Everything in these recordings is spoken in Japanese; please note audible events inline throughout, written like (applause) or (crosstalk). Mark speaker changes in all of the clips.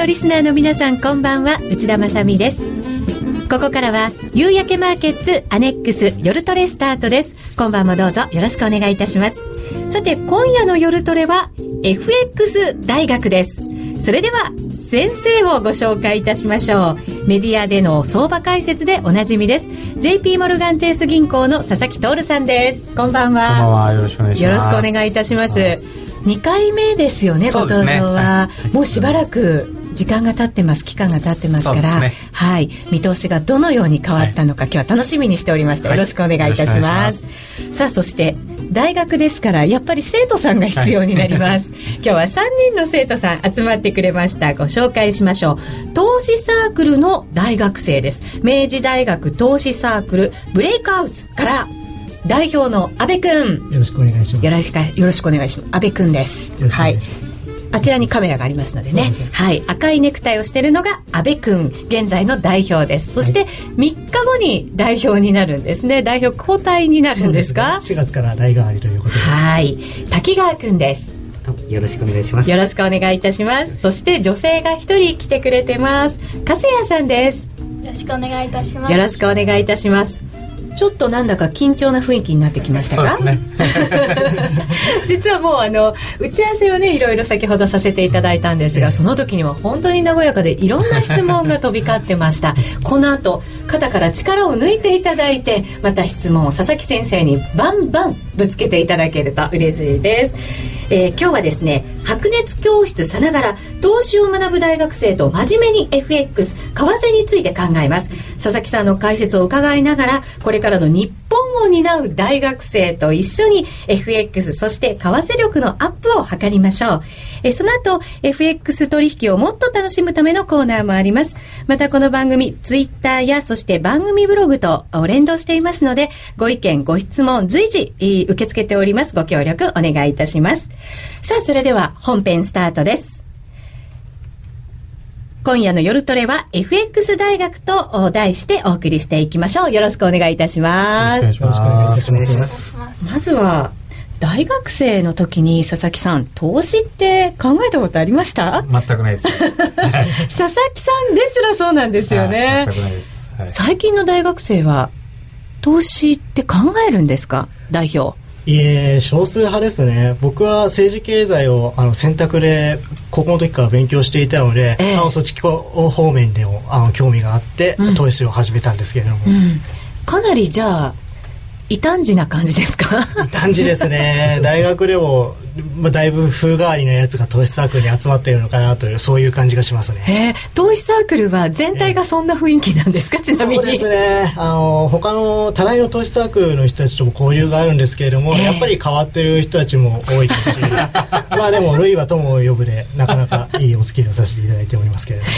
Speaker 1: のリスナーの皆さんこんばんは。内田まさです。ここからは夕焼けマーケッツアネックス夜トレスタートです。今晩もどうぞよろしくお願いいたします。さて今夜の夜トレは FX 大学です。それでは先生をご紹介いたしましょう。メディアでの相場解説でおなじみです。JP モルガンチェイス銀行の佐々木徹さんです。こんばんは。
Speaker 2: こんばんは。よろしくお願いします。
Speaker 1: よろしくお願いいたします。2回目ですよねご登場は、はい、もうしばらく時間が経ってます期間が経ってますから、ね、はい。見通しがどのように変わったのか、はい、今日は楽しみにしておりました、よろしくお願いいたします。さあそして大学ですからやっぱり生徒さんが必要になります、はい、(laughs) 今日は3人の生徒さん集まってくれました。ご紹介しましょう。投資サークルの大学生です。明治大学投資サークルブレイクアウトから代表の阿部君
Speaker 3: よろしくお願いします。
Speaker 1: よろしくよろしくお願いします。阿部君です。
Speaker 3: よろしくお願いします、
Speaker 1: はいあちらにカメラがありますのでね。はい。赤いネクタイをしているのが阿部君、現在の代表です。そして、3日後に代表になるんですね。代表交代になるんですか
Speaker 3: す、ね、4月から代替わりということで。
Speaker 1: はい。滝川君です。
Speaker 4: よろしくお願いします。
Speaker 1: よろしくお願いいたします。そして女性が一人来てくれてます。加瀬谷さんです。
Speaker 5: よろしくお願いいたします。
Speaker 1: よろしくお願いいたします。ちょっとなんだか緊張な雰囲気になってきましたか？
Speaker 2: そうですね。(laughs)
Speaker 1: 実はもうあの打ち合わせをねいろいろ先ほどさせていただいたんですがその時には本当に和やかでいろんな質問が飛び交ってました。(laughs) この後肩から力を抜いていただいてまた質問を佐々木先生にバンバンぶつけていただけると嬉しいです、えー、今日はですね白熱教室さながら投資を学ぶ大学生と真面目に FX 為替について考えます。佐々木さんの解説を伺いながらこれからの日本を担う大学生と一緒に FX そして為替力のアップを図りましょう。えその後 FX 取引をもっと楽しむためのコーナーもありますまたこの番組 Twitter やそして番組ブログと連動していますのでご意見ご質問随時受け付けておりますご協力お願いいたしますさあそれでは本編スタートです今夜の夜トレは FX 大学と題してお送りしていきましょう。よろしくお願いいたします。よろしくお願いいたします。まずは、大学生の時に佐々木さん、投資って考えたことありました？
Speaker 2: 全くないです。(laughs) 佐々
Speaker 1: 木さんですらそうなんですよね。
Speaker 2: 全くないです。
Speaker 1: はい、最近の大学生は、投資って考えるんですか？代表。
Speaker 3: いえ少数派ですね。僕は政治経済をあの選択で高校の時から勉強していたので、えー、あのそっち方面でもあの興味があって、うん、投資を始めたんですけれども、うん、
Speaker 1: かなりじゃあ異端児な感じですか？(laughs)
Speaker 3: 異端児ですね。大学でもまあ、だいぶ風変わりなやつが投資サークルに集まっているのかなというそういう感じがしますね、
Speaker 1: えー、投資サークルは全体がそんな雰囲気なんですか、ちなみに
Speaker 3: そうですね。あの他の多大の投資サークルの人たちとも交流があるんですけれども、えー、やっぱり変わってる人たちも多いですし (laughs) まあでも類は友を呼ぶでなかなかいいお付き合いをさせていただいておりますけれども。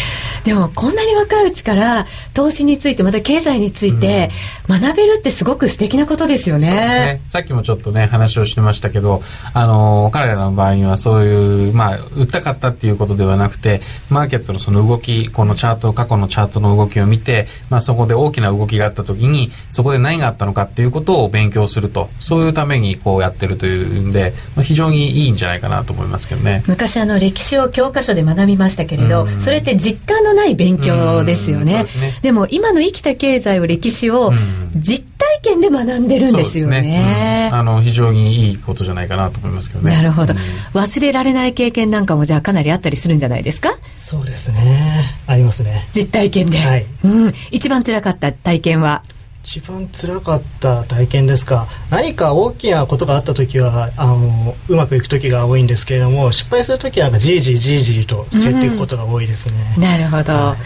Speaker 1: でもこんなに若いうちから投資についてまた経済について学べるってすごく素敵なことですよね、うん、そうですね。
Speaker 2: さっきもちょっとね話をしてましたけどあの彼らの場合にはそういう、まあ、売ったかったっていうことではなくて、マーケットのその動き、このチャート、過去のチャートの動きを見て、まあ、そこで大きな動きがあった時に、そこで何があったのかっていうことを勉強すると、そういうためにこうやってるというんで、まあ、非常にいいんじゃないかなと思いますけどね。
Speaker 1: 昔あの歴史を教科書で学びましたけれど、それって実感のない勉強ですよね。でねでも今の生きた経済を歴史を実体験で学んでるんですよね。ね。
Speaker 2: うん、あの非常にいいことじゃないかなと思いますけどね。
Speaker 1: なるほど。忘れられない経験なんかもじゃあかなりあったりするんじゃないですか？
Speaker 3: そうですね。ありますね。
Speaker 1: 実体験で、はい、うん、一番辛かった体験は？
Speaker 3: 一番辛かった体験ですか。何か大きなことがあった時はあのうまくいく時が多いんですけれども失敗する時はなんかじりじりじりじりと競っていくことが多いですね、
Speaker 1: うん、なるほど、はい、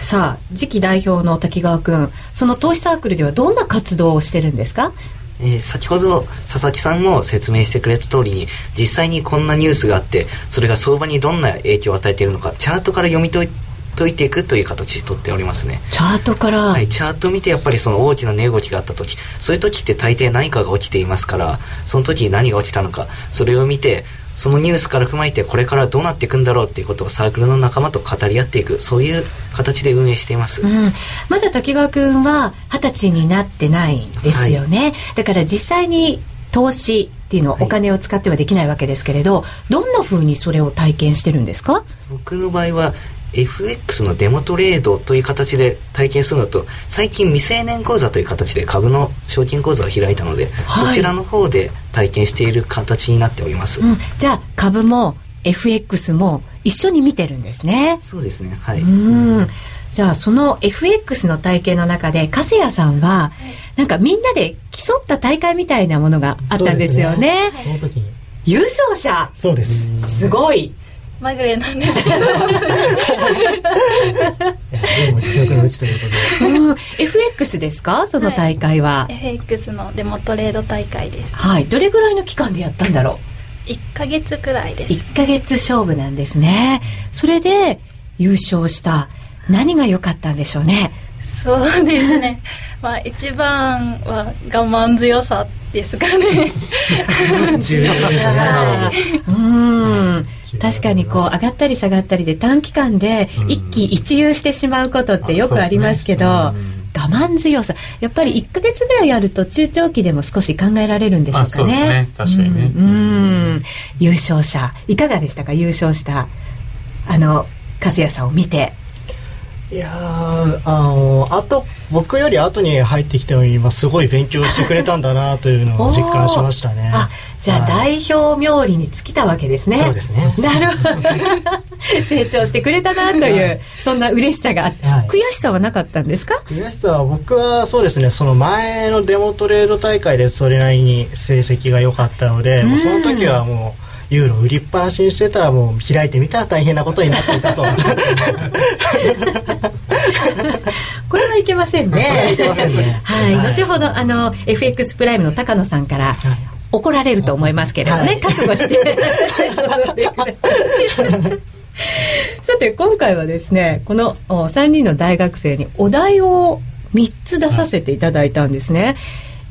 Speaker 1: さあ次期代表の滝川君その投資サークルではどんな活動をしてるんですか？
Speaker 4: えー、先ほど佐々木さんも説明してくれた通りに実際にこんなニュースがあってそれが相場にどんな影響を与えているのかチャートから読み解い解いていくという形でとっておりますね。
Speaker 1: チャートから？
Speaker 4: はいチャートを見てやっぱりその大きな値動きがあった時そういう時って大抵何かが起きていますからその時に何が起きたのかそれを見てそのニュースから踏まえてこれからどうなっていくんだろうっていうことをサークルの仲間と語り合っていくそういう形で運営しています、う
Speaker 1: ん、まだ滝川君は二十歳になってないですよね、はい、だから実際に投資っていうのはお金を使ってはできないわけですけれど、はい、どんなふうにそれを体験してるんですか？
Speaker 4: 僕の場合は FX のデモトレードという形で体験するのと最近未成年講座という形で株の賞金講座を開いたので、
Speaker 1: はい。
Speaker 4: そちらの方で体験している形になっております、
Speaker 1: うん、じゃあ株も FX も一緒に見てるんですね。
Speaker 4: そうですね。はい、
Speaker 1: うん。じゃあその FX の体験の中で粕谷さんはなんかみんなで競った大会みたいなものがあったんですよね。
Speaker 3: その時に。
Speaker 1: 優勝者。
Speaker 3: そうです。
Speaker 1: すごい
Speaker 5: まぐれなんですけど。
Speaker 3: いやでも実力のうちということで
Speaker 1: うん FX ですか？その大会は、
Speaker 5: FX のデモトレード大会です。
Speaker 1: はい、どれぐらいの期間でやったんだろ
Speaker 5: 1ヶ月くらいうです。
Speaker 1: 1ヶ月勝負なんですね。それで優勝した。何が良かったんでしょうね？
Speaker 5: そうですね。(laughs) まあ一番は我慢強さですかね。(laughs)
Speaker 3: 重要ですね。
Speaker 1: あーうん確かにこう上がったり下がったりで短期間で一喜一憂してしまうことってよくありますけど、我慢強さ。やっぱり1ヶ月ぐらいやると中長期でも少し考えられるんでしょうかね。
Speaker 2: あそうですね。確かにね。
Speaker 1: うんうん。優勝者いかがでしたか？優勝したあの粕谷さんを見て。
Speaker 3: いやーあのあと僕より後に入ってきたのに、まあ、すごい勉強してくれたんだなというのを実感しましたね。
Speaker 1: あじゃあ
Speaker 3: はい。
Speaker 1: 代表冥利に尽きたわけですね。
Speaker 3: そうですね。
Speaker 1: なるほど。(laughs) 成長してくれたなという、そんな嬉しさが。あって、
Speaker 3: はい。
Speaker 1: 悔しさはなかったんですか？
Speaker 3: 悔しさは僕はそうですねその前のデモトレード大会でそれなりに成績が良かったので、もうその時はもうユーロ売りっぱなしにしてたらもう開いてみたら大変なことになっていたと。(laughs)
Speaker 1: これはいけませんね。
Speaker 3: いけませんね。
Speaker 1: はい、
Speaker 3: はい。
Speaker 1: 後ほどあの FX プライムの高野さんから、怒られると思いますけれどね、
Speaker 3: はい。
Speaker 1: 覚悟して。(laughs) さて今回はですねこのお3人の大学生にお題を3つ出させていただいたんですね、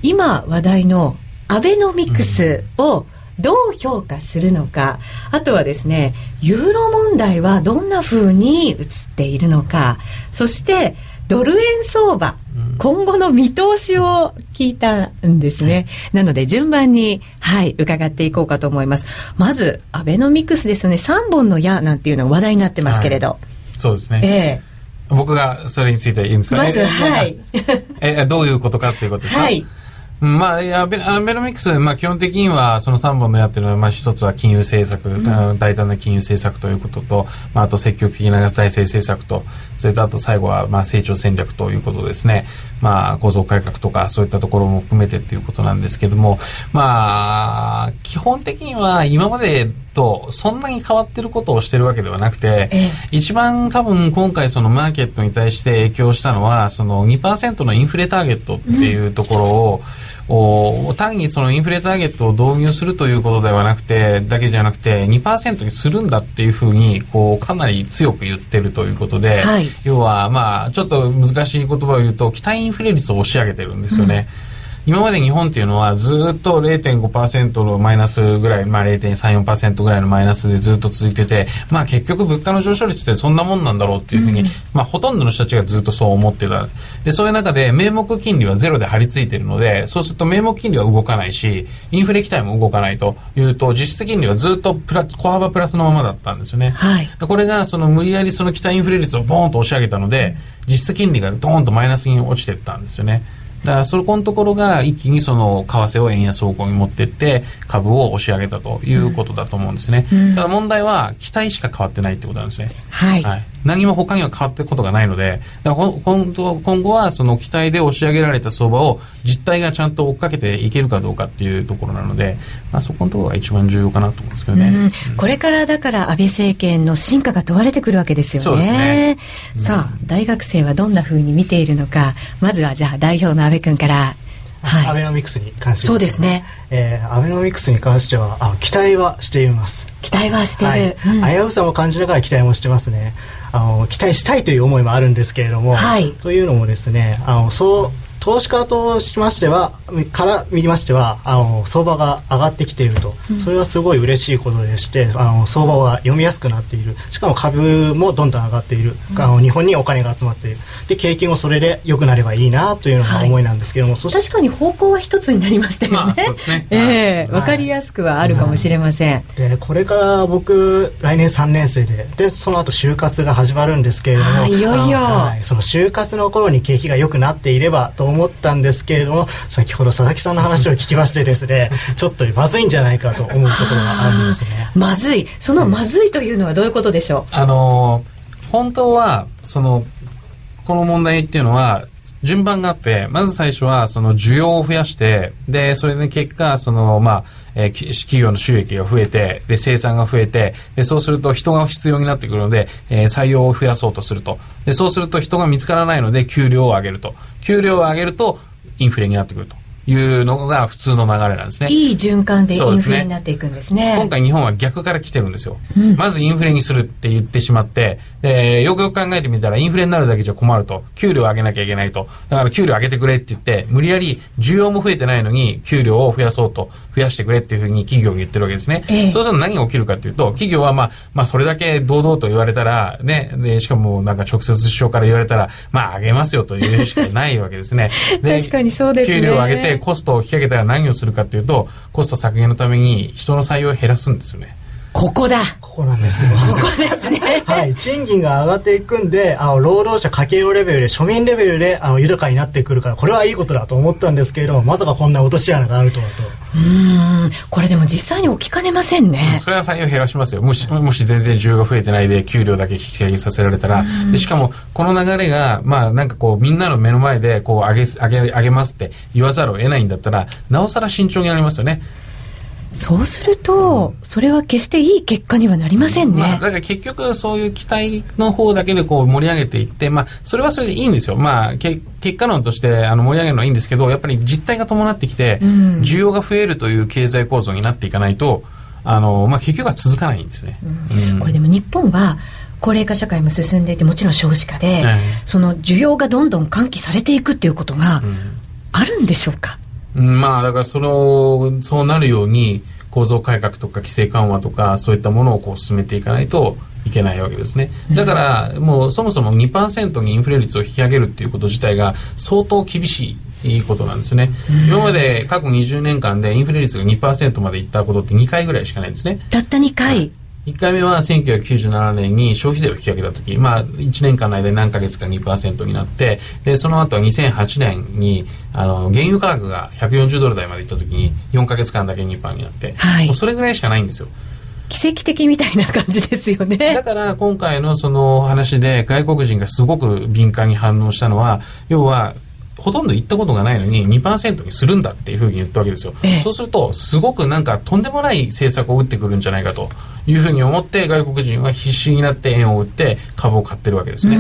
Speaker 1: 今話題のアベノミクスをどう評価するのか、あとはですねユーロ問題はどんな風に映っているのかそしてドル円相場、今後の見通しを聞いたんですね。なので順番に、はい、伺っていこうかと思います。まず、アベノミクスですよね。3本の矢なんていうのが話題になってますけれど。
Speaker 2: そうですね。
Speaker 1: ええ
Speaker 2: 僕がそれについて言うんですか
Speaker 1: まず、
Speaker 2: え
Speaker 1: はい。
Speaker 2: え、どういうことかっていうことですか？
Speaker 1: はい。
Speaker 2: うんまあ、いやベアベノミクス、まあ、基本的にはその3本の矢っていうのは、まあ、一つは金融政策、あ大胆な金融政策ということと、まあ、あと積極的な財政政策と、それとあと最後は、まあ、成長戦略ということですね。まあ、構造改革とか、そういったところも含めてっていうことなんですけども、まあ、基本的には今までとそんなに変わってることをしてるわけではなくて、
Speaker 1: ええ。
Speaker 2: 一番多分今回そのマーケットに対して影響したのはその2%のインフレターゲットっていうところを、お単にそのインフレターゲットを導入するということではなくてだけじゃなくて2%にするんだっていうふうにこうかなり強く言ってるということで、
Speaker 1: はい
Speaker 2: 要はまあちょっと難しい言葉を言うと期待インフレ率を押し上げてるんですよね。今まで日本っていうのはずっと0.5%のマイナスぐらい、まあ0.34%ぐらいのマイナスでずっと続いてて、まあ結局物価の上昇率ってそんなもんなんだろうっていうふうに、まあほとんどの人たちがずっとそう思ってた。で、そういう中で名目金利はゼロで張り付いてるので、そうすると名目金利は動かないし、インフレ期待も動かないというと、実質金利はずっとプラ小幅プラスのままだったんですよね。
Speaker 1: はい。
Speaker 2: これがその無理やりその期待インフレ率をボーンと押し上げたので、実質金利がドーンとマイナスに落ちていったんですよね。だからそこのところが一気にその為替を円安方向に持っていって株を押し上げたということだと思うんですね。ただ問題は期待しか変わってないってことなんですね。
Speaker 1: はい。
Speaker 2: はい、何も他には変わっていくことがないので、だか今後はその期待で押し上げられた相場を実態がちゃんと追っかけていけるかどうかっていうところなので、まあ、そこのところが一番重要かなと思うんですけどね。
Speaker 1: うんこれからだから安倍政権の進化が問われてくるわけですよね。
Speaker 2: そうですね
Speaker 1: さあ、大学生はどんな風に見ているのか、まずはじゃあ代表の安倍君から。はい。
Speaker 3: アベノミクスに関して
Speaker 1: そうですね。
Speaker 3: えーアベノミクスに関してはあの期待はしています
Speaker 1: 期待はしてる。
Speaker 3: はい
Speaker 1: うん
Speaker 3: 危うさも感じながら期待もしてますねあの期待したいという思いもあるんですけれども、
Speaker 1: はい。
Speaker 3: というのもですねあのそう投資家としましてはから見ましてはあの相場が上がってきていると、うん、それはすごい嬉しいことでしてあの相場は読みやすくなっている。しかも株もどんどん上がっている、うん、あの日本にお金が集まっている。で景気もそれで良くなればいいなというのが思いなんですけども、
Speaker 1: はい、確かに方向は一つになりましたよね。まあ、ね。(laughs) えー、はい、分かりやすくはあるかもしれません。
Speaker 3: でこれから僕来年3年生ででその後就活が始まるんですけれども
Speaker 1: いよいよ、は
Speaker 3: い、その就活の頃に景気が良くなっていればと思ったんですけれども先ほど佐々木さんの話を聞きましてですね (laughs) ちょっとまずいんじゃないかと思うところがあるんですね。
Speaker 1: まずいそのまずいというのはどういうことでしょ
Speaker 2: う、あの本当はそのこの問題っていうのは順番があって、まず最初はその需要を増やして、で、それで結果、その、まあ、えー、企業の収益が増えて、で、生産が増えて、で、そうすると人が必要になってくるので、えー、採用を増やそうとすると。で、そうすると人が見つからないので、給料を上げると。給料を上げると、インフレになってくると。いうのが普通の流れなんですね。
Speaker 1: いい循環でインフレになっていくんですね。
Speaker 2: すね今回日本は逆から来てるんですよ、うん、まずインフレにするって言ってしまって、えー、よくよく考えてみたらインフレになるだけじゃ困ると。給料を上げなきゃいけないと。だから給料上げてくれって言って、無理やり需要も増えてないのに給料を増やそうと、増やしてくれっていうふうに企業に言ってるわけですね。えー、そうすると何が起きるかっていうと、企業はまあ、まあそれだけ堂々と言われたら、ね、で、しかもなんか直接首相から言われたら、まあ上げますよというしかないわけですね。(laughs)
Speaker 1: 確かにそうですね。
Speaker 2: 給料を上げてコストを引き上げたら何をするかっていうと、コスト削減のために人の採用を減らすんですよね。
Speaker 1: ここだ
Speaker 3: ここなんですよ。
Speaker 1: ここですね。
Speaker 3: はい。賃金が上がっていくんで、あの、労働者家計レベルで、庶民レベルで、あの、豊かになってくるから、これはいいことだと思ったんですけれども、まさかこんな落とし穴があるとはと。
Speaker 1: うん。これでも実際に起きかねませんね。
Speaker 2: うん、それは採用減らしますよ。もし、もし全然需要が増えてないで、給料だけ引き上げさせられたら。で、しかも、この流れが、まあ、なんかこう、みんなの目の前で、こう、上げ、上げ、上げますって言わざるを得ないんだったら、なおさら慎重になりますよね。
Speaker 1: そうすると、それは決していい結果にはなりませんね。ま
Speaker 2: あ、だから結局そういう期待の方だけでこう盛り上げていって、まあ、それはそれでいいんですよ。まあ、け結果論としてあの盛り上げるのはいいんですけど、やっぱり実態が伴ってきて、需要が増えるという経済構造になっていかないと、あの、まあ、結局は続かないんですね。
Speaker 1: うん、これでも日本は、高齢化社会も進んでいてもちろん少子化で、その需要がどんどん喚起されていくっていうことがあるんでしょうか、
Speaker 2: まあだからそのそうなるように構造改革とか規制緩和とかそういったものをこう進めていかないといけないわけですね。だからもうそもそも2%にインフレ率を引き上げるっていうこと自体が相当厳しいいいことなんですよね、今まで過去20年間でインフレ率が2%までいったことって2回ぐらいしかないんですね。
Speaker 1: たった2回、
Speaker 2: 1回目は1997年に消費税を引き上げた時、まあ、1年間の間に何ヶ月か2%になってでその後は2008年にあの原油価格が140ドル台までいった時に4ヶ月間だけ2%になって、はい、もうそれぐらいしかないんですよ。
Speaker 1: 奇跡的みたいな感じですよね。
Speaker 2: だから今回のその話で外国人がすごく敏感に反応したのは、要はほとんど行ったことがないのに2%にするんだっていうふうに言ったわけですよ、ええ、そうするとすごくなんかとんでもない政策を打ってくるんじゃないかというふうに思って外国人は必死になって円を売って株を買ってるわけですね。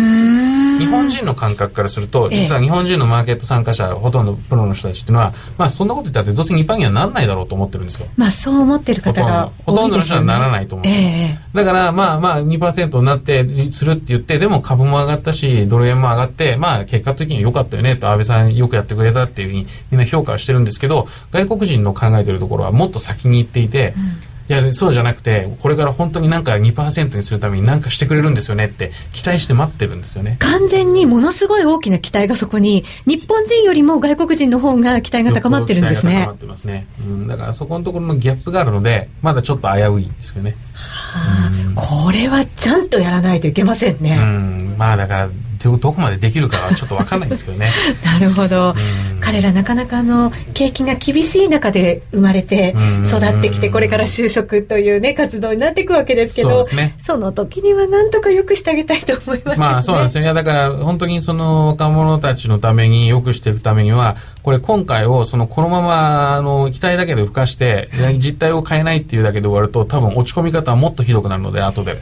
Speaker 2: 日本人の感覚からすると実は日本人のマーケット参加者ほとんどプロの人たちっていうのはまあそんなこと言ったってどうせ2%にはならないだろうと思ってるんですよ。
Speaker 1: まあそう思ってる方が
Speaker 2: ほとんどの人はならないと思う、えー、だからまあまあ2%になってするって言ってでも株も上がったしドル円も上がってまあ結果的に良かったよねと安倍さんよくやってくれたっていうふうにみんな評価してるんですけど外国人の考えてるところはもっと先に行っていて、うんいやそうじゃなくてこれから本当になんか2%にするために何かしてくれるんですよねって期待して待ってるんですよね。
Speaker 1: 完全にものすごい大きな期待がそこに日本人よりも外国人の方が期待が高まってるんですね。
Speaker 2: 高まってますね、うん、だからそこのところのギャップがあるのでまだちょっと危ういんですけどね、
Speaker 1: はあ、これはちゃんとやらないといけませんね。
Speaker 2: うんまあだからどどこまでできるかはちょっと分かんないですけどね。(laughs)
Speaker 1: なるほど。彼らなかなかの景気が厳しい中で生まれて育ってきてこれから就職というね活動になっていくわけですけどそ、ね,、の時にはなんとかよくしてあげたいと思います、ね、
Speaker 2: まあそうなんですよ。いやだから本当にその若者たちのためによくしていくためにはこれ今回をそのこのままあの期待だけで付加して実態を変えないっていうだけで終わると多分落ち込み方はもっとひどくなるので後で。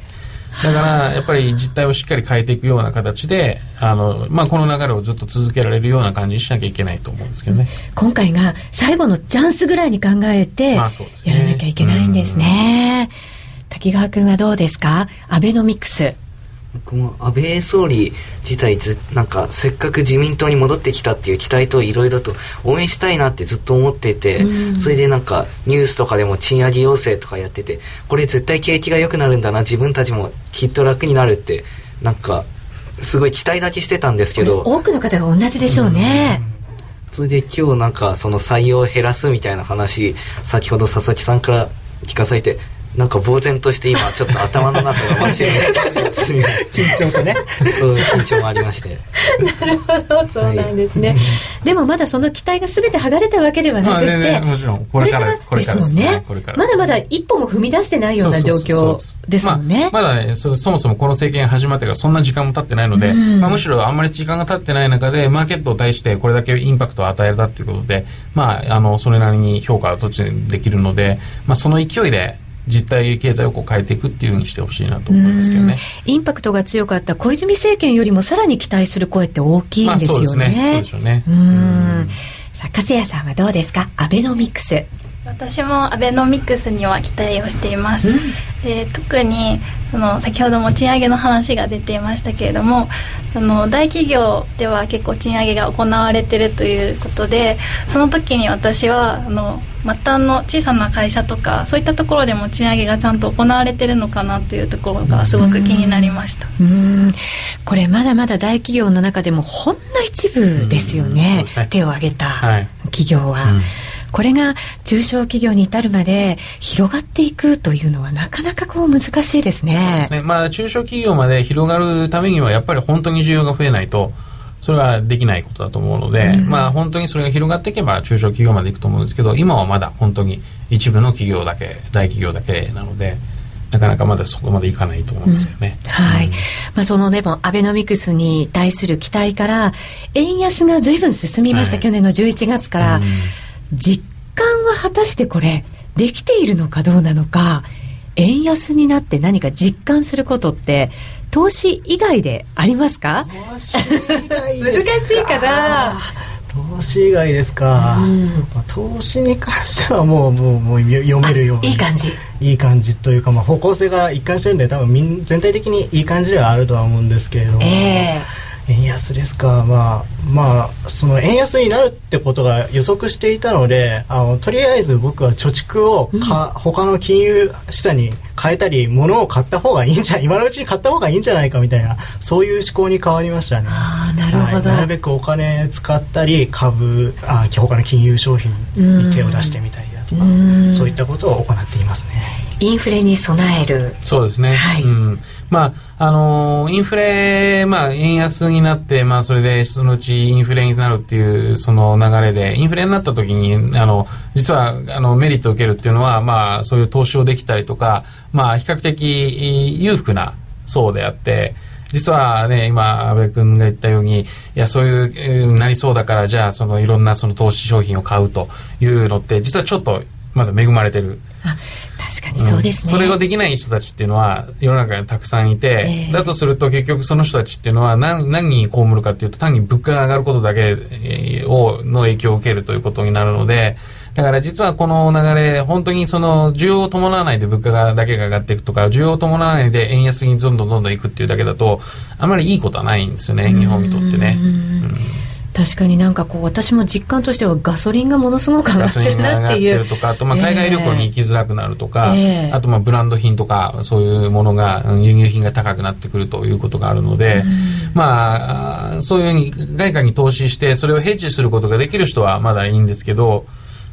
Speaker 2: だからやっぱり実態をしっかり変えていくような形であの、まあ、この流れをずっと続けられるような感じにしなきゃいけないと思うんですけどね。
Speaker 1: 今回が最後のチャンスぐらいに考えてやらなきゃいけないんですね、まあすね、滝川君はどうですか？アベノミクス
Speaker 4: 僕も安倍総理自体ずなんかせっかく自民党に戻ってきたっていう期待といろいろと応援したいなってずっと思ってて、それでなんかニュースとかでも賃上げ要請とかやっててこれ絶対景気が良くなるんだな自分たちもきっと楽になるってなんかすごい期待だけしてたんですけど。
Speaker 1: 多くの方が同じでしょうね、
Speaker 4: それで今日なんかその採用を減らすみたいな話先ほど佐々木さんから聞かされてなんか呆然として今ちょっと頭の中が真っ白に
Speaker 3: 緊張とね。
Speaker 4: そう緊張もありまして。
Speaker 1: なるほどそうなんですね、はい、でもまだその期待が全て剥がれたわけではなくて、
Speaker 2: もちろんこれから
Speaker 1: です。もんね。まだまだ一歩も踏み出してないような状況ですもんね。
Speaker 2: まだねそもそもこの政権始まってからそんな時間も経ってないので、まあ、むしろあんまり時間が経ってない中でマーケットに対してこれだけインパクトを与えたということでまああのそれなりに評価は途中でできるので、まあ、その勢いで実体経済をこう変えていくっていうふうにしてほしいなと思いますけどね。
Speaker 1: インパクトが強かった小泉政権よりもさらに期待する声って大きいんですよね。まあ、そうですね。そうでしょうね。うん。さあ加瀬谷さんはどうですか？アベノミクス
Speaker 5: 私もアベノミクスには期待をしています、うん、えー、特にその先ほども賃上げの話が出ていましたけれどもその大企業では結構賃上げが行われているということでその時に私はあの末端の小さな会社とかそういったところでも賃上げがちゃんと行われているのかなというところがすごく気になりました。
Speaker 1: うん。これまだまだ大企業の中でもほんの一部ですよね、手を挙げた企業は。はいこれが中小企業に至るまで広がっていくというのはなかなかこう難しいですね。
Speaker 2: ねまあ中小企業まで広がるためにはやっぱり本当に需要が増えないとそれはできないことだと思うので、うん、まあ本当にそれが広がっていけば中小企業までいくと思うんですけど今はまだ本当に一部の企業だけ大企業だけなので。なかなかまだそこまでいかないと思うんですけどね。
Speaker 1: うん、はい。まあそのでもアベノミクスに対する期待から円安が随分進みました、はい、去年の11月から。うん実感は果たしてこれできているのかどうなのか円安になって何か実感することって投資以外でありますか？
Speaker 3: 難しい
Speaker 1: かな。
Speaker 3: 投資以外ですか、うん。まあ、投資に関してはもうもうもう読めるよう
Speaker 1: いい感じ。
Speaker 3: いい感じというか、まあ、方向性が一貫してるんで多分全体的にいい感じではあるとは思うんですけれども、えー円安ですか、まあ、まあ、その円安になるってことが予測していたので、あのとりあえず僕は貯蓄をか、うん、他の金融資産に変えたり、物を買った方がいいんじゃ、(laughs) 今のうちに買った方がいいんじゃないかみたいな、そういう思考に変わりましたね。
Speaker 1: あなるほど、
Speaker 3: はい、なるべくお金使ったり、株、あ他の金融商品に手を出してみたりだとか、そういったことを行っていますね。
Speaker 1: インフレに備える。
Speaker 2: そうですね。はい。うんまあ、あの、インフレ、まあ、円安になって、まあ、それで、そのうちインフレになるっていう、その流れで、インフレになった時に、あの、実は、あの、メリットを受けるっていうのは、まあ、そういう投資をできたりとか、まあ、比較的裕福な層であって、実はね、今、安倍君が言ったように、いや、そういう、なりそうだから、じゃあ、その、いろんなその投資商品を買うというのって、実はちょっと、まだ恵まれてる。
Speaker 1: 確かにそうですね、
Speaker 2: うん、それができない人たちっていうのは世の中にたくさんいて、えー、だとすると結局その人たちっていうのは何何に被るかっていうと単に物価が上がることだけをの影響を受けるということになるのでだから実はこの流れ、本当にその需要を伴わないで物価がだけが上がっていくとか、需要を伴わないで円安にどんどんどんどんいくっていうだけだと、あまりいいことはないんですよね、日本にとってね。うん
Speaker 1: 確かになんかこう私も実感としてはガソリンがものすごく上がってるなっていう。
Speaker 2: とかあとまあ海外旅行に行きづらくなるとか、えー、あとまあブランド品とかそういうものが輸入品が高くなってくるということがあるので、まあそういうふうに外貨に投資してそれをヘッジすることができる人はまだいいんですけど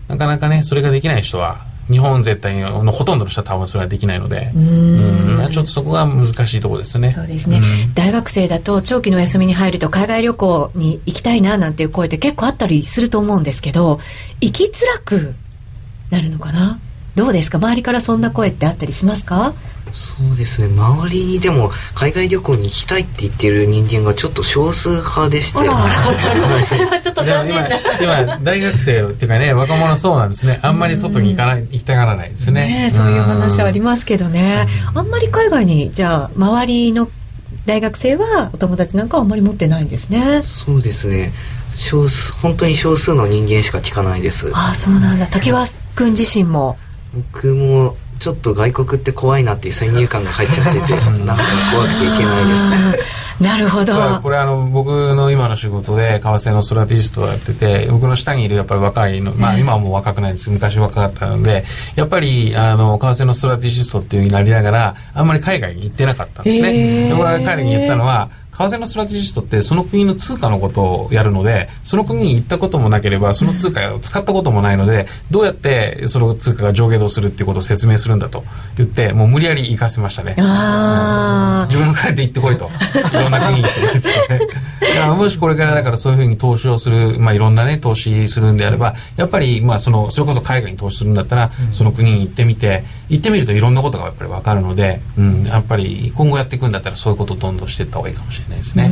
Speaker 2: なかなかねそれができない人は日本絶対のほとんどの人は多分それはできないので。うん。ちょっとそこが難しいところですね。
Speaker 1: そうですね、大学生だと長期の休みに入ると海外旅行に行きたいななんていう声って結構あったりすると思うんですけど行きづらくなるのかな？どうですか？周りからそんな声ってあったりしますか？
Speaker 4: そうですね。周りにでも海外旅行に行きたいって言ってる人間がちょっと少数派でして。それ
Speaker 1: はちょっと残念な
Speaker 2: 今大学生っていうかね若者そうなんですね。あんまり外に行かない行きたがらないですよね。
Speaker 1: ねそういう話ありますけどね。あんまり海外にじゃあ周りの大学生はお友達なんかはあんまり持ってないんですね。
Speaker 4: そうですね。少数本当に少数の人間しか聞かないです。
Speaker 1: ああそうなんだ。滝川君自身も
Speaker 4: 僕もちょっと外国って怖いなっていう先入観が入っちゃってて (laughs) なんか怖くていけないです。(laughs)
Speaker 1: なるほど。
Speaker 2: これあの僕の今の仕事で為替のストラテジストをやってて僕の下にいるやっぱり若いの、まあ、今はもう若くないです。昔若かったのでやっぱりあの為替のストラテジストっていう風になりながらあんまり海外に行ってなかったんですね。で僕は彼に言ったのは為替のストラテジストってその国の通貨のことをやるのでその国に行ったこともなければその通貨を使ったこともないのでどうやってその通貨が上下動するっていうことを説明するんだと言ってもう無理やり行かせましたね、うん、自分の金で行ってこいと。(laughs) いろんな国に行って。ですねもしこれからだからそういうふうに投資をする、まあ、いろんなね投資するんであればやっぱりまあそのそれこそ海外に投資するんだったらその国に行ってみて行ってみるといろんなことがやっぱり分かるので、うん、やっぱり今後やっていくんだったらそういうことをどんどんしていった方がいいかもしれないですね。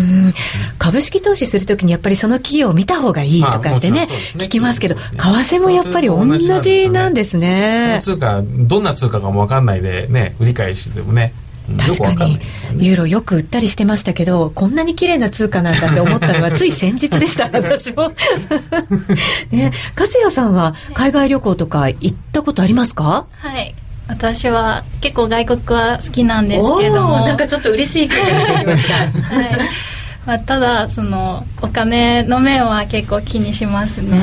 Speaker 1: 株式投資するときにやっぱりその企業を見た方がいいとかってね、まあ、ね。聞きますけど、為替もやっぱり同じなんですね。
Speaker 2: その通貨、どんな通貨かも分かんないでね、売り買いしてもね、
Speaker 1: 確かに、ユーロよく売ったりしてましたけどこんなに綺麗な通貨なんだって思ったのはつい先日でした (laughs) 私も。ね粕谷さんは海外旅行とか行ったことありますか？
Speaker 5: はい私は結構外国は好きなんですけども。
Speaker 1: なんかちょっと嬉しい気がなりました。はい。
Speaker 5: まあ、ただそのお金の面は結構気にしますね。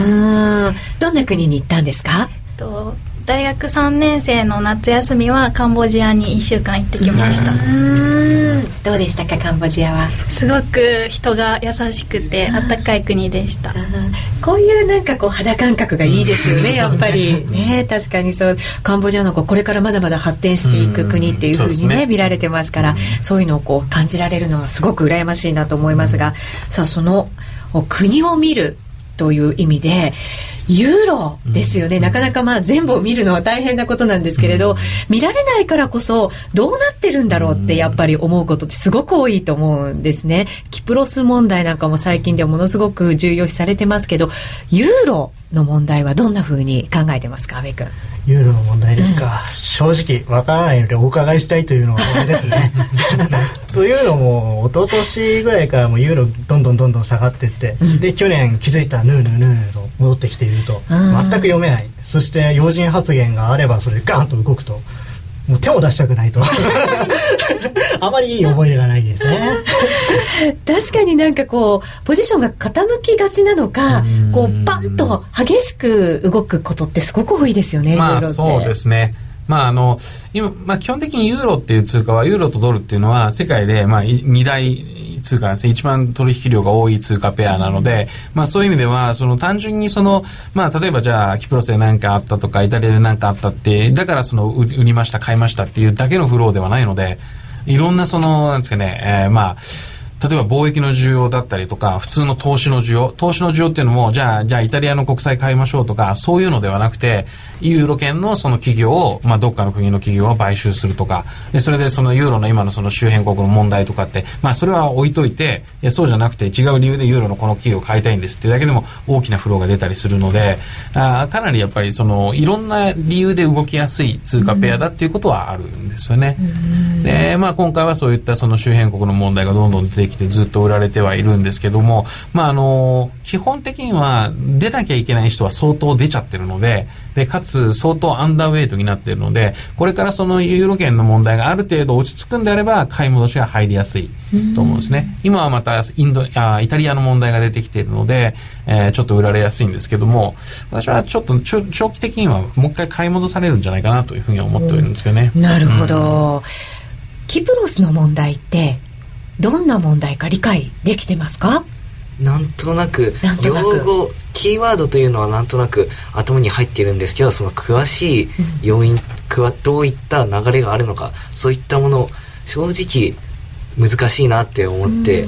Speaker 1: どんな国に行ったんですか？
Speaker 5: と大学3年生の夏休みはカンボジアに1週間行ってきました。
Speaker 1: どうでしたかカンボジアは？
Speaker 5: すごく人が優しくてあったかい国でした。
Speaker 1: こういうなんかこう肌感覚がいいですよね、やっぱり。ね。確かにそう。カンボジアのこれからまだまだ発展していく国っていうふうにね、ね、見られてますからそういうのをこう感じられるのはすごく羨ましいなと思いますがさあその国を見るという意味でユーロですよね、うん、なかなかまあ全部を見るのは大変なことなんですけれど、うん、見られないからこそどうなってるんだろうってやっぱり思うことってすごく多いと思うんですね。キプロス問題なんかも最近ではものすごく重要視されてますけどユーロの問題はどんなふうに考えてますか阿部君？
Speaker 3: ユーロの問題ですか、うん、正直わからないのでお伺いしたいというのがこれですね。(laughs) というのも一昨年ぐらいからもユーロどんどんどんどん下がっていって、で去年気づいたヌーヌーヌーと戻ってきていると全く読めない。そして要人発言があればそれでガンと動くともう手を出したくないと。(laughs) あまりいい思い出がないですね。
Speaker 1: 確かになんかこうポジションが傾きがちなのかこうパンと激しく動くことってすごく多いですよね
Speaker 2: まあそうですね。まああの今、まあ、基本的にユーロっていう通貨はユーロとドルっていうのは世界でまあ2大通貨なんですね。一番取引量が多い通貨ペアなので、まあそういう意味では、その単純にその、まあ例えばじゃあ、キプロスで何かあったとか、イタリアで何かあったって、だからその売りました、買いましたっていうだけのフローではないので、いろんなその、なんですかね、えー、まあ、例えば貿易の需要だったりとか、普通の投資の需要、投資の需要っていうのも、じゃあ、じゃあイタリアの国債買いましょうとか、そういうのではなくて、ユーロ圏のその企業を、まあ、どっかの国の企業を買収するとか、で、それでそのユーロの今のその周辺国の問題とかって、まあ、それは置いといて、いや、そうじゃなくて違う理由でユーロのこの企業を買いたいんですっていうだけでも大きなフローが出たりするので、あかなりやっぱりその、いろんな理由で動きやすい通貨ペアだっていうことはあるんですよね。で、まあ、今回はそういったその周辺国の問題がどんどん出てきてずっと売られてはいるんですけども、まあ、あの、基本的には出なきゃいけない人は相当出ちゃってるので、で、かつ相当アンダーウェイトになっているので、これからそのユーロ圏の問題がある程度落ち着くんであれば、買い戻しが入りやすいと思うんですね。今はまたインドあ、イタリアの問題が出てきているので、えー、ちょっと売られやすいんですけども、私はちょっと長期的にはもう一回買い戻されるんじゃないかなというふうに思っているんですけどね。
Speaker 1: なるほど。うん、キプロスの問題って、どんな問題か理解できてますか？
Speaker 4: なんとなく用語キーワードというのはなんとなく頭に入っているんですけどその詳しい要因、うん、どういった流れがあるのかそういったもの正直難しいなって思って、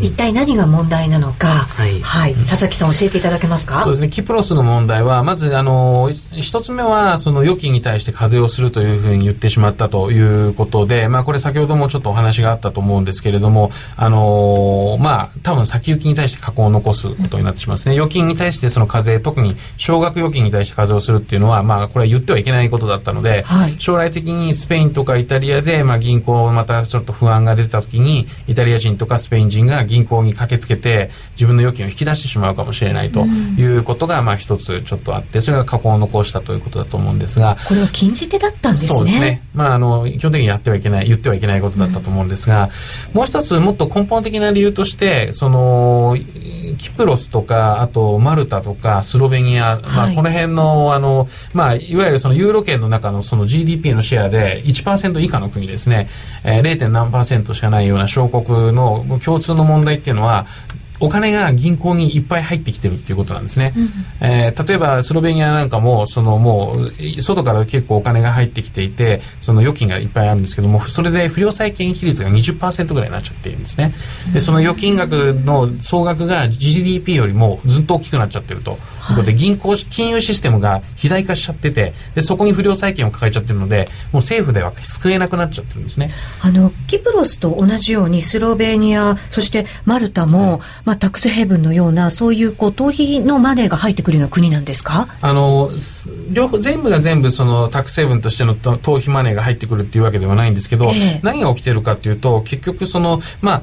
Speaker 1: 一体何が問題なのか、はい、はい、佐々木さん教えていただけますか？
Speaker 2: そうですね。キプロスの問題はまずあの一つ目はその預金に対して課税をするというふうに言ってしまったということで、まあ、これ先ほどもちょっとお話があったと思うんですけれどもあのまあ多分先行きに対して加工を残すことになってしまうんですね。預金に対してその課税特に少額預金に対して課税をするっていうのはまあこれは言ってはいけないことだったので、はい、将来的にスペインとかイタリアで、まあ、銀行またちょっと不安が出た時にイタリア人とかスペイン人が銀行に駆けつけて自分の預金を引き出してしまうかもしれないということが、まあ一つちょっとあってそれが過去を残したということだと思うんですが。
Speaker 1: これは禁じ手だったんですね。
Speaker 2: そうですね、まあ、あの基本的にやってはいけない言ってはいけないことだったと思うんですが、うん、もう一つもっと根本的な理由としてそのキプロスとかあとマルタとかスロベニア、まあ、この辺のあの、まあ、いわゆるそのユーロ圏の中のその GDP のシェアで1%以下の国ですね、えー、0. 何しかないような小国の共通の問題問題っていうのはお金が銀行にいっぱい入ってきてるっていうことなんですね、うん、えー、例えばスロベニアなんかもそのもう外から結構お金が入ってきていてその預金がいっぱいあるんですけどもそれで不良債権比率が20%ぐらいになっちゃっているんですね。でその預金額の総額が GDP よりもずっと大きくなっちゃってるということで、銀行金融システムが肥大化しちゃっててでそこに不良債権を抱えちゃってるのでもう政府では救えなくなっちゃってるんですね。
Speaker 1: あのキプロスと同じようにスロベニアそしてマルタも、はい、まあ、タックスヘブンのようなそういうこう逃避のマネーが入ってくるような国なんですか？
Speaker 2: あの両方全部が全部そのタックスヘブンとしての逃避マネーが入ってくるっていうわけではないんですけど、えー、何が起きてるかっていうと結局そのまあ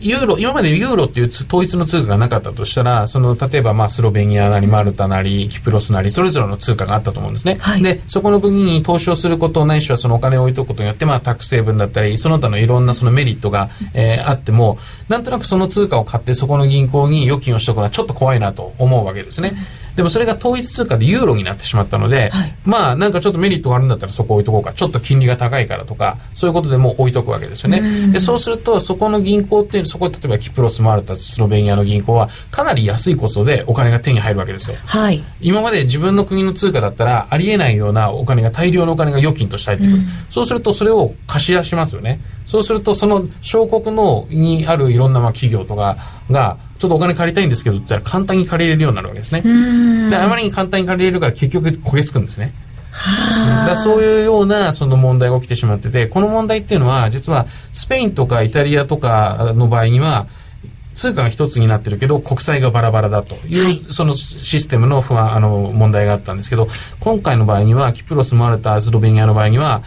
Speaker 2: ユーロ、今までユーロっていう統一の通貨がなかったとしたら、その、例えばまあスロベニアなりマルタなりキプロスなり、それぞれの通貨があったと思うんですね。はい、で、そこの国に投資をすること、ないしはそのお金を置いとくことによって、まあタック成分だったり、その他のいろんなそのメリットが、えー、あっても、なんとなくその通貨を買ってそこの銀行に預金をしておくのはちょっと怖いなと思うわけですね。うんでもそれが統一通貨でユーロになってしまったので、はい、まあなんかちょっとメリットがあるんだったらそこ置いとこうかちょっと金利が高いからとかそういうことでも置いとくわけですよね。でそうするとそこの銀行っていうそこ例えばキプロスマルタスロベニアの銀行はかなり安いコストでお金が手に入るわけですよ、
Speaker 1: はい、
Speaker 2: 今まで自分の国の通貨だったらありえないようなお金が大量のお金が預金として入ってくる、そうするとそれを貸し出しますよね。そうするとその小国のにあるいろんなまあ企業とかがちょっとお金借りたいんですけどって言ったら簡単に借りれるようになるわけですね。で、あまりに簡単に借りれるから結局焦げつくんですね。だそういうようなその問題が起きてしまってて、この問題っていうのは実はスペインとかイタリアとかの場合には、通貨が一つになってるけど国債がバラバラだという、はい、そのシステムの不安あの問題があったんですけど今回の場合にはキプロスマルタスロベニアの場合には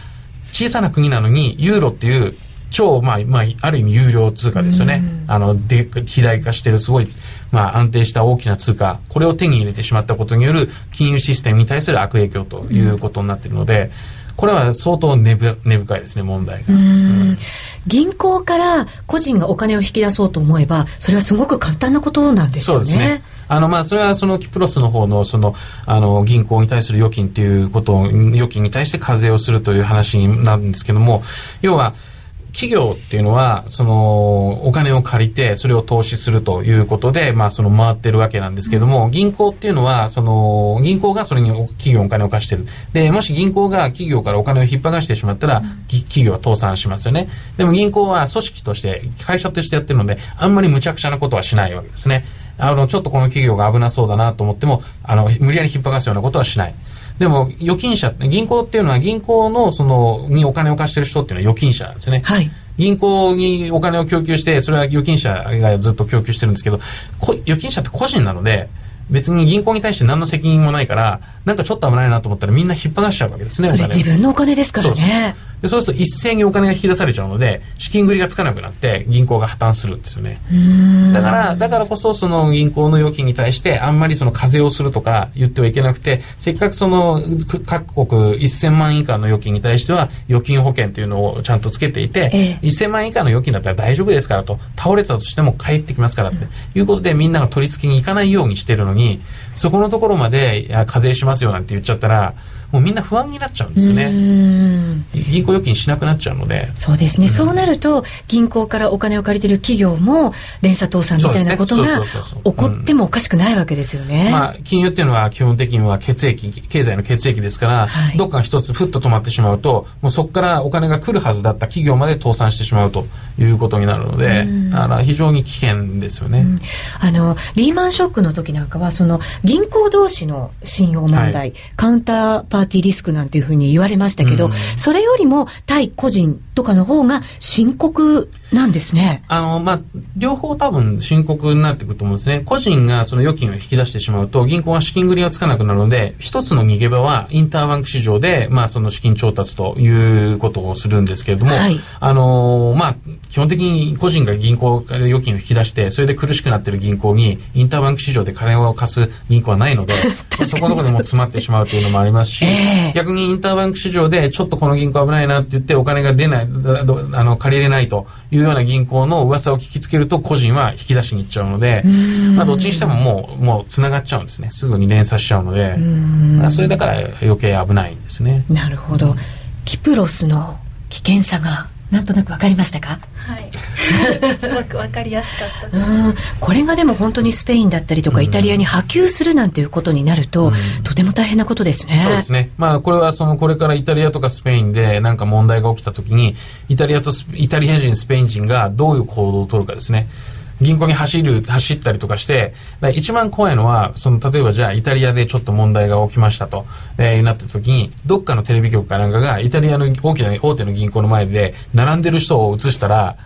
Speaker 2: 小さな国なのにユーロっていう超、まあ、まあ、ある意味有料通貨ですよね。あの、で、肥大化してるすごい、まあ、安定した大きな通貨、これを手に入れてしまったことによる金融システムに対する悪影響ということになっているので、これは相当根深いですね、問題が。
Speaker 1: 銀行から個人がお金を引き出そうと思えば、それはすごく簡単なことなんですよね。そうですね。
Speaker 2: あの、まあ、それはそのキプロスの方の、その、あの、銀行に対する預金っていうことを、預金に対して課税をするという話になるんですけども、要は、企業っていうのは、その、お金を借りて、それを投資するということで、まあ、その回ってるわけなんですけども、銀行っていうのは、その、銀行がそれに企業にお金を貸してる。で、もし銀行が企業からお金を引っ張がしてしまったら、企業は倒産しますよね。でも銀行は組織として、会社としてやってるので、あんまり無茶苦茶なことはしないわけですね。あの、ちょっとこの企業が危なそうだなと思っても、あの、無理やり引っ張がすようなことはしない。でも預金者銀行っていうのは銀行のそのにお金を貸してる人っていうのは預金者なんですよね。
Speaker 1: はい。
Speaker 2: 銀行にお金を供給してそれは預金者がずっと供給してるんですけど預金者って個人なので別に銀行に対して何の責任もないからなんかちょっと危ないなと思ったらみんな引っ張らしちゃうわけですね
Speaker 1: それ自分のお金ですから
Speaker 2: ねでそうすると一斉にお金が引き出されちゃうので資金繰りがつかなくなって銀行が破綻するんですよね。だからだからこそその銀行の預金に対してあんまりその課税をするとか言ってはいけなくてせっかくその各国1000万以下の預金に対しては預金保険というのをちゃんとつけていて、ええ、1000万以下の預金だったら大丈夫ですからと倒れたとしても帰ってきますからって、いうことでみんなが取り付けに行かないようにしてるのにそこのところまで課税しますよなんて言っちゃったらもうみんな不安になっちゃうんですよね。銀行預金しなくなっちゃうので。
Speaker 1: そうですね、うん、そうなると銀行からお金を借りてる企業も連鎖倒産みたいなことが起こってもおかしくないわけですよね、
Speaker 2: まあ、金融っていうのは基本的には血液経済の血液ですから、はい、どっか一つふっと止まってしまうともうそこからお金が来るはずだった企業まで倒産してしまうということになるので、だから非常に危険ですよね、
Speaker 1: あのリーマンショックの時なんかはその銀行同士の信用問題、はい、カウンターパーティーリスクなんていうふうに言われましたけど、うん、それよりも対個人ととかの方が深刻なんですね。
Speaker 2: あの、まあ、両方多分深刻になってくると思うんですね。個人がその預金を引き出してしまうと、銀行は資金繰りがつかなくなるので、一つの逃げ場はインターバンク市場で、まあ、その資金調達ということをするんですけれども、はい、あの、まあ、基本的に個人が銀行から預金を引き出して、それで苦しくなってる銀行に、インターバンク市場で金を貸す銀行はないので、(laughs) そこのとこでも詰まってしまうというのもありますし、えー、逆にインターバンク市場で、ちょっとこの銀行危ないなって言って、お金が出ない、あの、借りれないというような銀行の噂を聞きつけると、個人は引き出しに行っちゃうので、まあ、どっちにしてももう、もう繋がっちゃうんですね。すぐに連鎖しちゃうので、それだから余計危ないんですね。
Speaker 1: なるほど。キプロスの危険さがなんとなく分かりましたか？
Speaker 5: はい。(laughs) すごく分かりやすかった。
Speaker 1: うん。これがでも本当にスペインだったりとかイタリアに波及するなんていうことになると、とても大変なことですね。
Speaker 2: そうですね。まあこれはそのこれからイタリアとかスペインで何か問題が起きた時にイタリアとイタリア人スペイン人がどういう行動を取るかですね銀行に走る、走ったりとかして、一番怖いのは、その、例えばじゃあ、イタリアでちょっと問題が起きましたと、えー、なった時に、どっかのテレビ局かなんかが、イタリアの大きな大手の銀行の前で、並んでる人を映したら、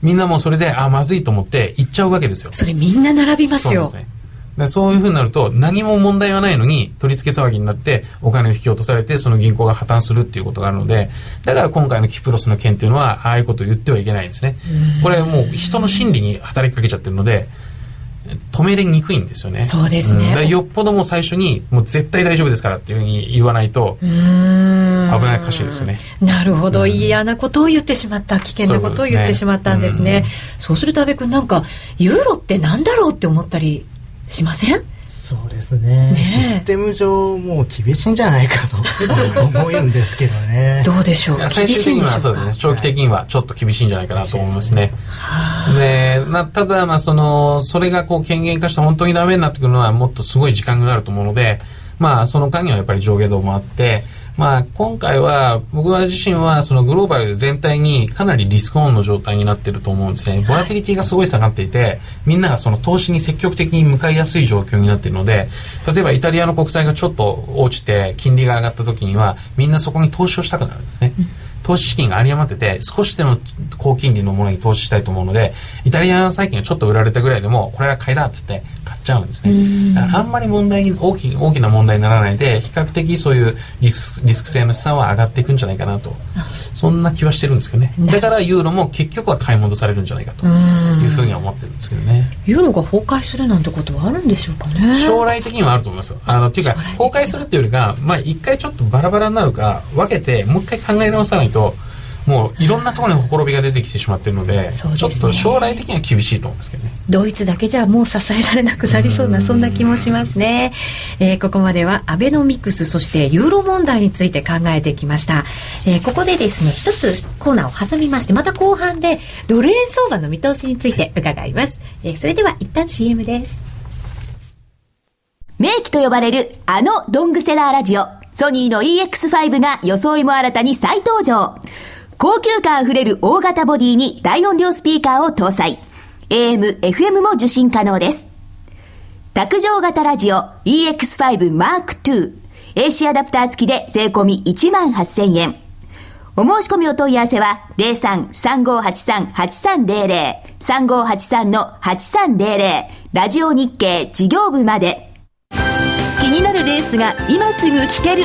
Speaker 2: みんなもうそれで、あ、まずいと思って行っちゃうわけですよ。
Speaker 1: それみんな並びますよ。
Speaker 2: そうですね。そういうふうになると、何も問題はないのに、取り付け騒ぎになって、お金を引き落とされて、その銀行が破綻するっていうことがあるので、だから今回のキプロスの件っていうのは、ああいうことを言ってはいけないんですね。これもう人の心理に働きかけちゃってるので、止めれにくいんですよね。
Speaker 1: そうですね。
Speaker 2: うん、よっぽども最初に、もう絶対大丈夫ですからっていうふうに言わないと、危ない歌詞ですね。
Speaker 1: なるほど、嫌なことを言ってしまった、危険なことを言ってしまったんですね。そうすると阿部君なんか、ユーロってなんだろうって思ったりしません？
Speaker 3: そうですね、ね、システム上もう厳しいんじゃないかと思うんですけどね。(laughs)
Speaker 1: どうでしょう？
Speaker 2: 最終的にはそうですね。長期的にはちょっと厳しいんじゃないかなと思いますね、でなただまあそのそれがこう権限化して本当にダメになってくるのはもっとすごい時間があると思うのでまあその間にはやっぱり上下動もあってまあ、今回は、僕は自身は、そのグローバル全体にかなりリスクオンの状態になってると思うんですね。ボラティリティがすごい下がっていて、みんながその投資に積極的に向かいやすい状況になっているので、例えばイタリアの国債がちょっと落ちて、金利が上がった時には、みんなそこに投資をしたくなるんですね。投資資金が有り余ってて、少しでも高金利のものに投資したいと思うので、イタリアの債券がちょっと売られたぐらいでも、これは買いだって言って、ちゃうんですね。だからあんまり問題に大き大きな問題にならないで、比較的そういうリスリスク性の資産は上がっていくんじゃないかなと。そんな気はしてるんですけどね。だからユーロも結局は買い戻されるんじゃないかというふうには思ってるんですけどね。
Speaker 1: ユーロが崩壊するなんてことはあるんでしょうかね。
Speaker 2: 将来的にはあると思いますよ。あの、っていうか、崩壊するっていうよりか、まあ一回ちょっとバラバラになるか、分けて、もう一回考え直さないと、もういろんなところにほころびが出てきてしまっているので、ね、ちょっと将来的には厳しいと思うんですけどね。
Speaker 1: ドイツだけじゃもう支えられなくなりそうなそんな気もしますね、えー、ここまではアベノミクスそしてユーロ問題について考えてきました、えー、ここでですね一つコーナーを挟みましてまた後半でドル円相場の見通しについて伺います、えー、それでは一旦 CM です。
Speaker 6: 名機と呼ばれるあのロングセラーラジオソニーの EX5 が装いも新たに再登場高級感あふれる大型ボディに大音量スピーカーを搭載。AM、FM も受信可能です。卓上型ラジオ EX5 Mark II。AC アダプター付きで税込1万8000円。お申し込みお問い合わせは03-3583-8300 3583-8300ラジオ日経事業部まで気になるレースが今すぐ聞ける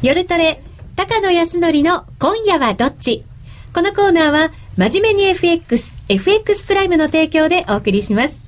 Speaker 1: 夜トレ、高野康則の今夜はどっち？このコーナーは、真面目に FX、FX プライムの提供でお送りします。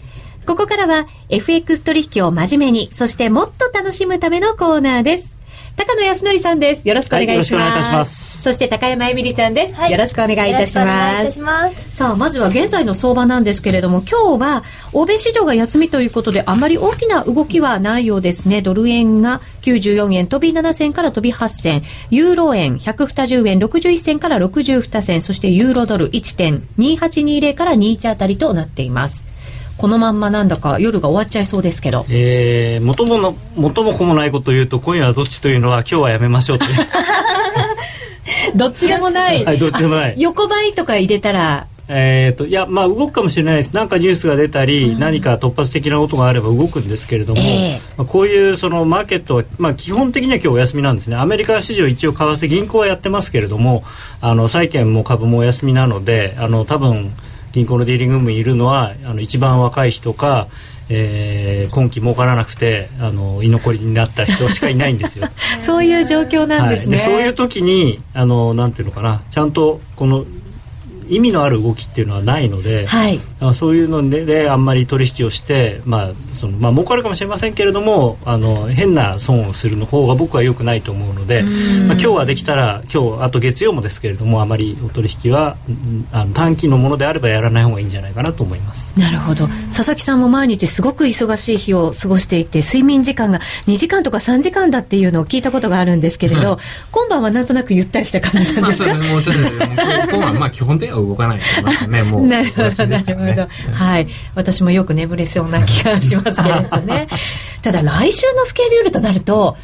Speaker 1: ここからは、FX 取引を真面目に、そしてもっと楽しむためのコーナーです。高野康則さんです。よろしくお願いします。
Speaker 7: はいよろしくお願いいたします
Speaker 1: そして高山えみりちゃんです、
Speaker 8: はい
Speaker 1: よろしくお願いいたし
Speaker 8: よろしくお願いい
Speaker 1: ます
Speaker 8: たし。ます。
Speaker 1: さあ、まずは現在の相場なんですけれども、今日は欧米市場が休みということで、あまり大きな動きはないようですね。ドル円が94円飛び7銭から飛び8銭、ユーロ円120円61銭から62銭、そしてユーロドル1.2820から21あたりとなっています。このまんまなんだか夜が終わっちゃいそうですけど。
Speaker 7: えー、元もの元も子もないことを言うと今夜はどっちというのは今日はやめましょうという。(laughs)
Speaker 1: どっちでもない。
Speaker 7: はいどっちでもない。
Speaker 1: 横ばいとか入れたら、
Speaker 7: えーといやまあ動くかもしれないです。なんかニュースが出たり、何か突発的なことがあれば動くんですけれども、
Speaker 1: ええ。
Speaker 7: まあ、こういうそのマーケットは、まあ、基本的には今日お休みなんですね。アメリカ市場一応為替銀行はやってますけれどもあの債券も株もお休みなのであの多分銀行のディーリング部にいるのはあの一番若い人かえー今期儲からなくてあの居残りになった人しかいないんですよ。(laughs)
Speaker 1: そういう状況なんですね。
Speaker 7: はい、そういう時にあのなんていうのかなちゃんとこの意味のある動きっていうのはないので、
Speaker 1: はい。
Speaker 7: あそういうのでであんまり取引をして、まあそのまあ、儲かるかもしれませんけれどもあの変な損をするの方が僕は良くないと思うので、まあ、今日はできたら今日あと月曜もですけれどもあまりお取引はうんあの短期のものであればやらない方がいいんじゃないかなと思います。
Speaker 1: なるほど。佐々木さんも毎日すごく忙しい日を過ごしていて睡眠時間が2時間とか3時間だっていうのを聞いたことがあるんですけれど、今晩はなんとなくゆったりした感じなん
Speaker 2: まあ、
Speaker 1: ですか、
Speaker 2: それもうちょっと、今はまあ基本的には動かないと思いますね。もう。(laughs)
Speaker 1: なるほど、
Speaker 2: お休み
Speaker 1: なるほど。はい。私もよく眠れそうな気がしますけれどね。(laughs) ただ来週のスケジュールとなると、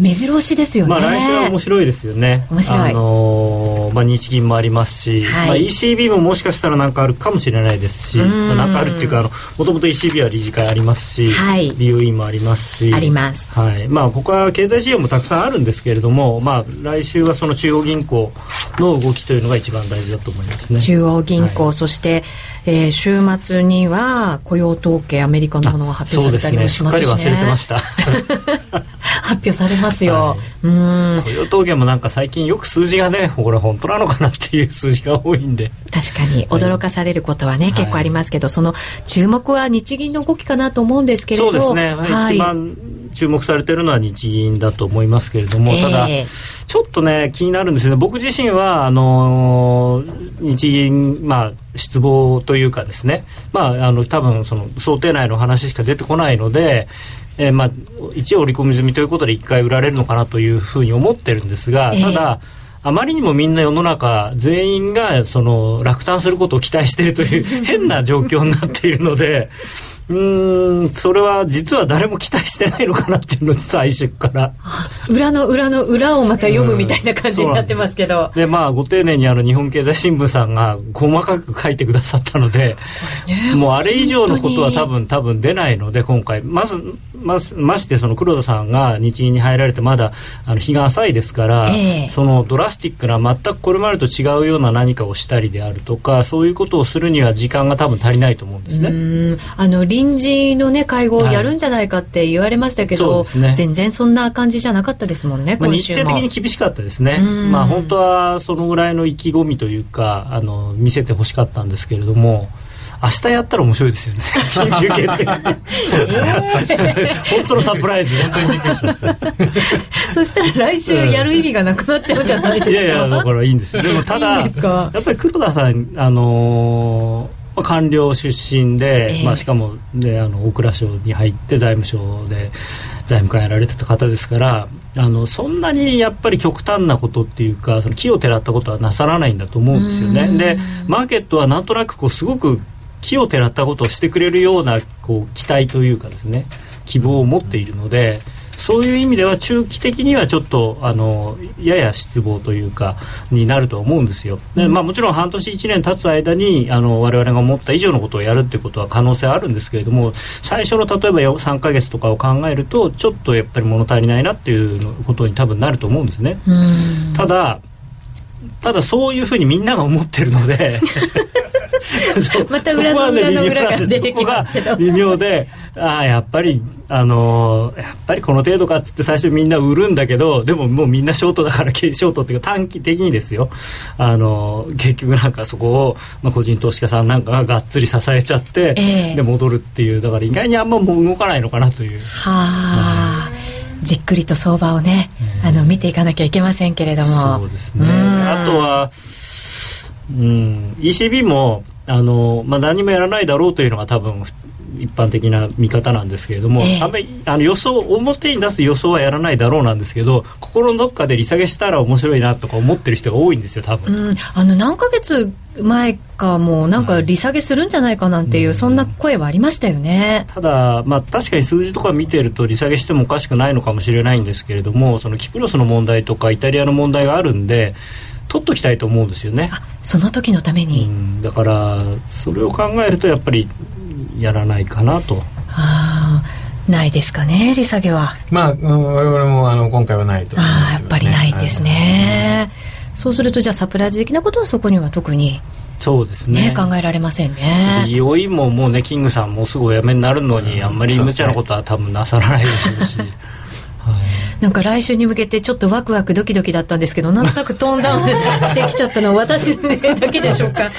Speaker 1: 目白押しですよね。
Speaker 7: まあ、来週は面白いですよね。
Speaker 1: 面白い
Speaker 7: あのーまあ、日銀もありますし、
Speaker 1: はい。
Speaker 7: まあ、ECB ももしかしたら何かあるかもしれないですし、
Speaker 1: ん。
Speaker 7: まあ、なんかあるっていうか、もともと ECB は理事会ありますし、
Speaker 1: はい。
Speaker 7: BOE もありますし、
Speaker 1: あります。
Speaker 7: はい。まあ、他は経済指標もたくさんあるんですけれども、まあ、来週はその中央銀行の動きというのが一番大事だと思いますね。
Speaker 1: 中央銀行、
Speaker 7: はい。
Speaker 1: そして、えー週末には雇用統計アメリカのものが発表されたりもしますしね。
Speaker 7: すっかり忘れてました。(laughs)
Speaker 1: 発表されますよ、うーん。
Speaker 7: 雇用統計もなんか最近よく数字がね、これ本当なのかなっていう数字が多いんで。
Speaker 1: 確かに驚かされることはね、
Speaker 7: い
Speaker 1: 結構ありますけどその注目は日銀の動きかなと思うんですけれど
Speaker 7: そうですね、
Speaker 1: はい
Speaker 7: 一番注目されてるのは日銀だと思いますけれども、
Speaker 1: ええ
Speaker 7: ただ、ちょっとね、気になるんですよね、僕自身はあのー日銀、まあ、失望というかですね、まあ、あの多分その想定内の話しか出てこないので、えーまあ、一応織り込み済みということで一回売られるのかなというふうに思ってるんですが、
Speaker 1: ええ
Speaker 7: ただ、あまりにもみんな世の中全員がその落胆することを期待しているという (laughs) 変な状況になっているので、うーん、それは実は誰も期待してないのかなっていうの最初から。
Speaker 1: 裏の裏の裏をまた読むみたいな感じになってますけど、
Speaker 7: で、まあ、ご丁寧にあの、日本経済新聞さんが細かく書いてくださったので、もうあれ以上のことは多分、多分出ないので、今回。まず、まず、まして、その黒田さんが日銀に入られてまだ、あの、日が浅いですから、
Speaker 1: ええ
Speaker 7: そのドラスティックな、全くこれまでと違うような何かをしたりであるとか、そういうことをするには時間が多分足りないと思うんですね。
Speaker 1: うんあの臨時のね会合をやるんじゃないかって言われましたけど、
Speaker 7: はい。ね。
Speaker 1: 全然そんな感じじゃなかったですもんね
Speaker 7: まあ、
Speaker 1: 今週も、
Speaker 7: 日程的に厳しかったですね。
Speaker 1: うん、
Speaker 7: まあ、本当はそのぐらいの意気込みというかあの見せてほしかったんですけれども明日やったら面白いですよね。緊急決定本当のサプライズ。本当にびっくりしました (laughs)
Speaker 1: そしたら来週やる意味がなくなっちゃうじゃないですか。
Speaker 7: いやいやだからいいんですよ。でもただやっぱり黒田さんあのーまあ官僚出身で、
Speaker 1: ええ
Speaker 7: まあ、しかも、ね、あの大蔵省に入って財務省で財務官やられてた方ですからあのそんなにやっぱり極端なことっていうかその木をてらったことはなさらないんだと思うんですよね。でマーケットはなんとなくこうすごく木をてらったことをしてくれるようなこう期待というかですね希望を持っているのでそういう意味では中期的にはちょっとあのやや失望というかになると思うんですよ。でまあ、もちろん半年1年経つ間にあの我々が思った以上のことをやるっていうことは可能性あるんですけれども最初の例えばよ3ヶ月とかを考えるとちょっとやっぱり物足りないなっていうことに多分なると思うんですね。
Speaker 1: うん
Speaker 7: ただただそういうふうにみんなが思ってるので (laughs)
Speaker 1: また裏の裏の裏が出てきますけど
Speaker 7: 微妙でああやっぱりあのーやっぱりこの程度かっつって最初みんな売るんだけどでももうみんなショートだからショートっていうか短期的にですよ。あのー結局なんかそこを、まあ、個人投資家さんなんかががっつり支えちゃって、
Speaker 1: ええ。
Speaker 7: で戻るっていうだから意外にあんまもう動かないのかなという。
Speaker 1: はあ。じっくりと相場をね、あの見ていかなきゃいけませんけれども。
Speaker 7: そうですね。あとは、うん、ECB もあの、まあ、何もやらないだろうというのが多分一般的な見方なんですけれども、えー、あんまりあの予想表に出す予想はやらないだろうなんですけど心のどっかで利下げしたら面白いなとか思ってる人が多いんですよ多分、
Speaker 1: うん、あの何ヶ月前かもなんか利下げするんじゃないかなんていう、うん、そんな声はありましたよね。
Speaker 7: ただ、まあ、確かに数字とか見てると利下げしてもおかしくないのかもしれないんですけれどもそのキプロスの問題とかイタリアの問題があるんで取っときたいと思うんですよね。
Speaker 1: その時のために、う
Speaker 7: ん、だからそれを考えるとやっぱりやらないかなと。
Speaker 1: はあないですかね利下げは。
Speaker 2: まあ、うん、我々もあの今回はないと、
Speaker 1: ね、ああやっぱりないですね、はい、そうするとじゃあサプライズ的なことはそこには特に
Speaker 7: そうですね、
Speaker 1: ね、考えられませんね。
Speaker 7: EOE ももうねキングさんもうすぐお辞めになるのにあんまり無茶なことは多分なさらないでしょうし
Speaker 1: なんか来週に向けてちょっとワクワクドキドキだったんですけどなんとなくトーンダウンしてきちゃったのは私だけでしょうか？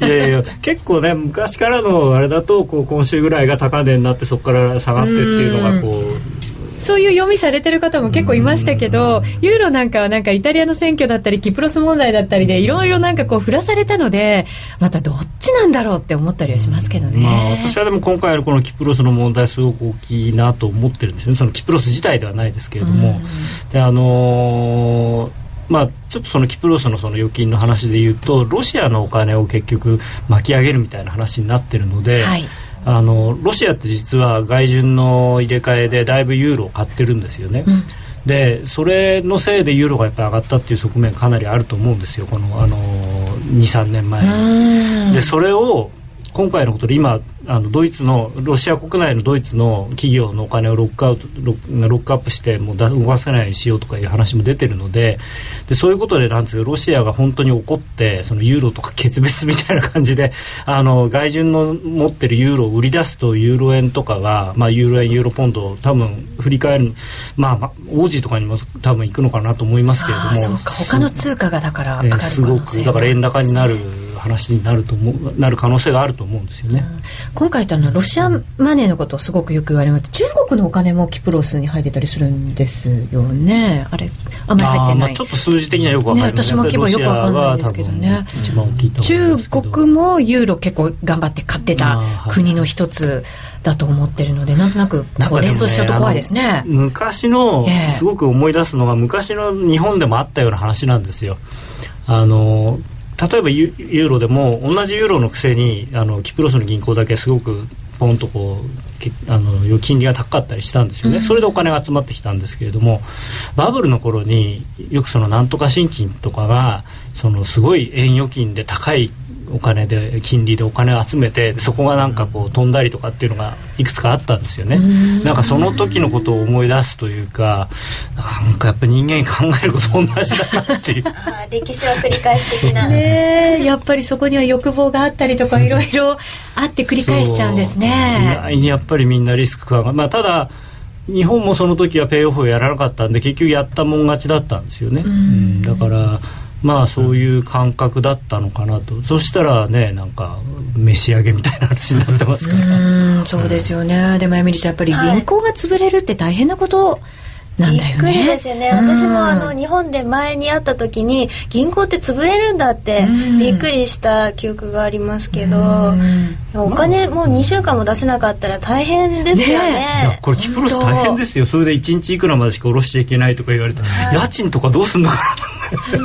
Speaker 1: (laughs)
Speaker 7: いやいや結構ね昔からのあれだとこう今週ぐらいが高値になってそこから下がってっていうのがこう
Speaker 1: そういう読みされてる方も結構いましたけど、ユーロなんかはなんかイタリアの選挙だったり、キプロス問題だったりで、いろいろなんかこう、振らされたので、またどっちなんだろうって思ったりはしますけどね。ま
Speaker 7: あ、私はでも今回のこのキプロスの問題、すごく大きいなと思ってるんですよね、そのキプロス自体ではないですけれども。であのーまあ、ちょっとそのキプロスのその預金の話でいうとロシアのお金を結局巻き上げるみたいな話になってるので、はい、あのロシアって実は外順の入れ替えでだいぶユーロを買ってるんですよね。うん。でそれのせいでユーロがやっぱり上がったっていう側面かなりあると思うんですよ。このあの23年前でそれを今回のことで今あのドイツのロシア国内のドイツの企業のお金をロックアウトロックアップしてもう動かせないようにしようとかいう話も出てるのででそういうことでなんですロシアが本当に怒ってそのユーロとか決別みたいな感じで (laughs) あの外順の持ってるユーロを売り出すとユーロ円とかが、まあ、ユーロ円ユーロポンド多分振り返るまあ、まあ、オージーとかにも多分行くのかなと思いますけれども。
Speaker 1: そうか。他の通貨がだから上がる可能性、えー、すごく
Speaker 7: だから円高になる話になると思うなる可能性があると思うんですよね、うん、
Speaker 1: 今回ってあのロシアマネーのことをすごくよく言われます。中国のお金もキプロスに入ってたりするんですよね。あれあんまり入ってない、まあ、
Speaker 7: ちょっと数字的にはよくわかんない、
Speaker 1: ね、私も規模よくわかんないですけどね。一番大きいと中国もユーロ結構頑張って買ってた国の一つだと思ってるのでなんとなくこう連想しちゃうと怖いですね、ね、
Speaker 7: 昔の、すごく思い出すのが昔の日本でもあったような話なんですよ。あの例えばユーロでも同じユーロのくせにあのキプロスの銀行だけすごくポンとこうあの金利が高かったりしたんですよね、うん、それでお金が集まってきたんですけれどもバブルの頃によくそのなんとか新金とかがそのすごい円預金で高いお金で金利でお金を集めてそこがなんかこう飛んだりとかっていうのがいくつかあったんですよね。なんかその時のことを思い出すというかなんかやっぱ人間考えること同じだなっていう。(laughs)
Speaker 8: 歴史は繰り返し的な。
Speaker 1: ねやっぱりそこには欲望があったりとかいろいろあって繰り返しちゃうんですね。
Speaker 7: 意外にやっぱりみんなリスク考えまあただ日本もその時はペイオフをやらなかったんで結局やったもん勝ちだったんですよね、だからまあそういう感覚だったのかなと、うん、そしたらねなんか召し上げみたいな話になってますから。
Speaker 1: うんそうですよね。でもエミリちゃんやっぱり銀行が潰れるって大変なこと、なんだよね、びっくり
Speaker 8: ですよね、私もあの日本で前に会った時に銀行って潰れるんだってびっくりした記憶がありますけど、お金もう2週間も出せなかったら大変ですよね。ね
Speaker 7: これキプロス大変ですよ。それで1日いくらまでしか下ろしちゃいけないとか言われて、家賃とかどうすんのかなと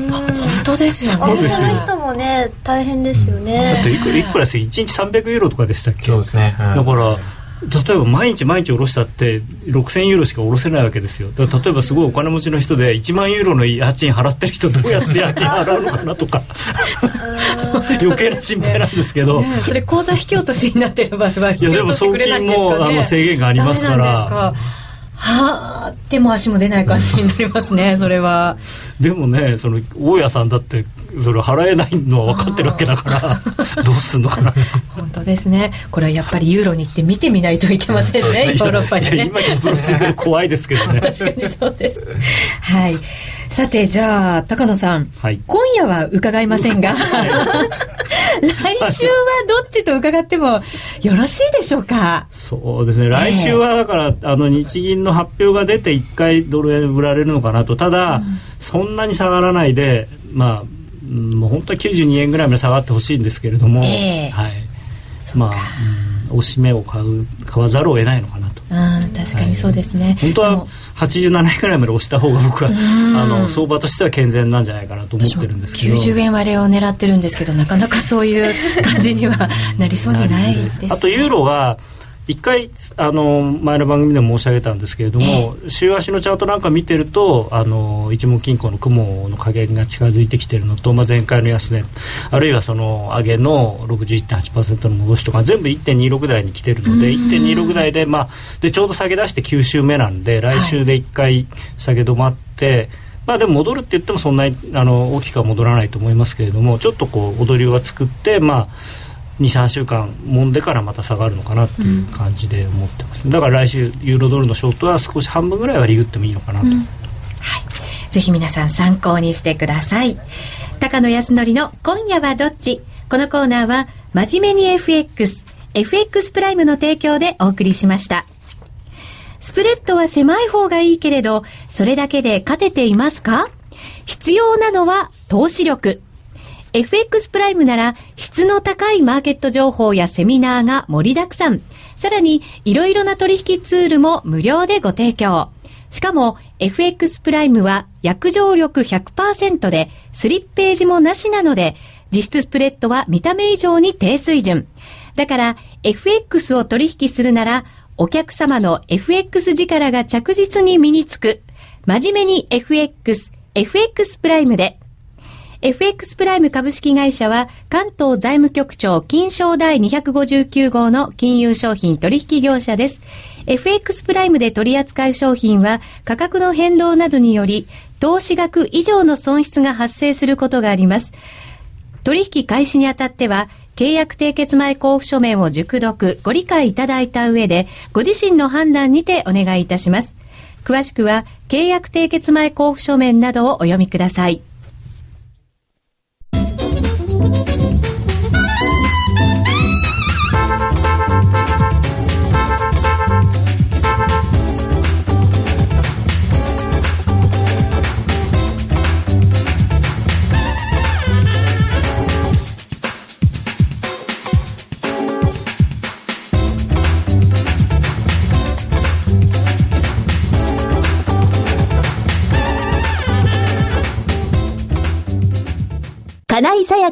Speaker 1: 本当ですよね。お
Speaker 8: 店の人もね大変ですよね。
Speaker 7: だっていくらいくらです1日300ユーロとかでしたっけ
Speaker 2: そうですね、
Speaker 7: だから例えば毎日毎日下ろしたって6000ユーロしか下ろせないわけですよ。だから例えばすごいお金持ちの人で1万ユーロの家賃払ってる人どうやって家賃払うのかなとか。余計な心配なんですけど、ね、
Speaker 1: それ口座引き落としになってる場合は引き落としてくれないんですか、ね、いやでも送金もあの
Speaker 7: 制限がありますから
Speaker 1: はあ手も足も出ない感じになりますね (laughs) それは。
Speaker 7: でもねその大家さんだってそれ払えないのは分かってるわけだから (laughs) どうすんのかな。
Speaker 1: 本当ですね。これはやっぱりユーロに行って見てみないといけませんね、ヨーロッパにね。
Speaker 7: 今プロス怖いですけどね。(laughs)
Speaker 1: 確かにそうです。はいさてじゃあ高野さん、はい、今夜は伺いませんが。来週はどっちと伺ってもよろしいでしょうか？
Speaker 7: そうですね。来週はだから、あの日銀の発表が出て1回ドル円売られるのかなと。ただ、そんなに下がらないでまあうんもう本当は92円ぐらいまで下がってほしいんですけれども、
Speaker 1: ええ。
Speaker 7: はい。まあ、うん、押し目を買う買わざるを得ないのかなと。
Speaker 1: うん確かにそうですね、
Speaker 7: 本当は87円ぐらいまで押した方が僕はあの相場としては健全なんじゃないかなと思ってるんですけど。
Speaker 1: 90円割れを狙ってるんですけどなかなかそういう感じにはなりそうにないです、ね、
Speaker 7: あとユーロは一回あの前の番組でも申し上げたんですけれども、週足のチャートなんか見てるとあの一目金庫の雲の加減が近づいてきてるのと、まあ、前回の安値あるいはその上げの61.8%の戻しとか全部1.26台に来てるので1.26台で,、まあ、でちょうど下げ出して9週目なんで来週で一回下げ止まって、まあでも戻るって言ってもそんなにあの大きくは戻らないと思いますけれどもちょっとこう踊りは作ってまあ23週間揉んでからまた下がるのかなっていう感じで思ってます、だから来週ユーロドルのショートは少し半分ぐらいはリグってもいいのかなと、はい
Speaker 1: ぜひ皆さん参考にしてください。高野康則の今夜はどっち？このコーナーは真面目に FX、FX プライムの提供でお送りしました。スプレッドは狭い方がいいけれど、それだけで勝てていますか？必要なのは投資力。FX プライムなら質の高いマーケット情報やセミナーが盛りだくさん。さらに、いろいろな取引ツールも無料でご提供。しかも、FX プライムは約定力100%で、スリッページもなしなので、実質スプレッドは見た目以上に低水準。だから、FX を取引するなら、お客様の FX 力が着実に身につく。真面目に FX、FX プライムで。FX プライム株式会社は関東財務局長金賞第259号の金融商品取引業者です。FX プライムで取り扱う商品は価格の変動などにより投資額以上の損失が発生することがあります。取引開始にあたっては、契約締結前交付書面を熟読、ご理解いただいた上で、ご自身の判断にてお願いいたします。詳しくは、契約締結前交付書面などをお読みください。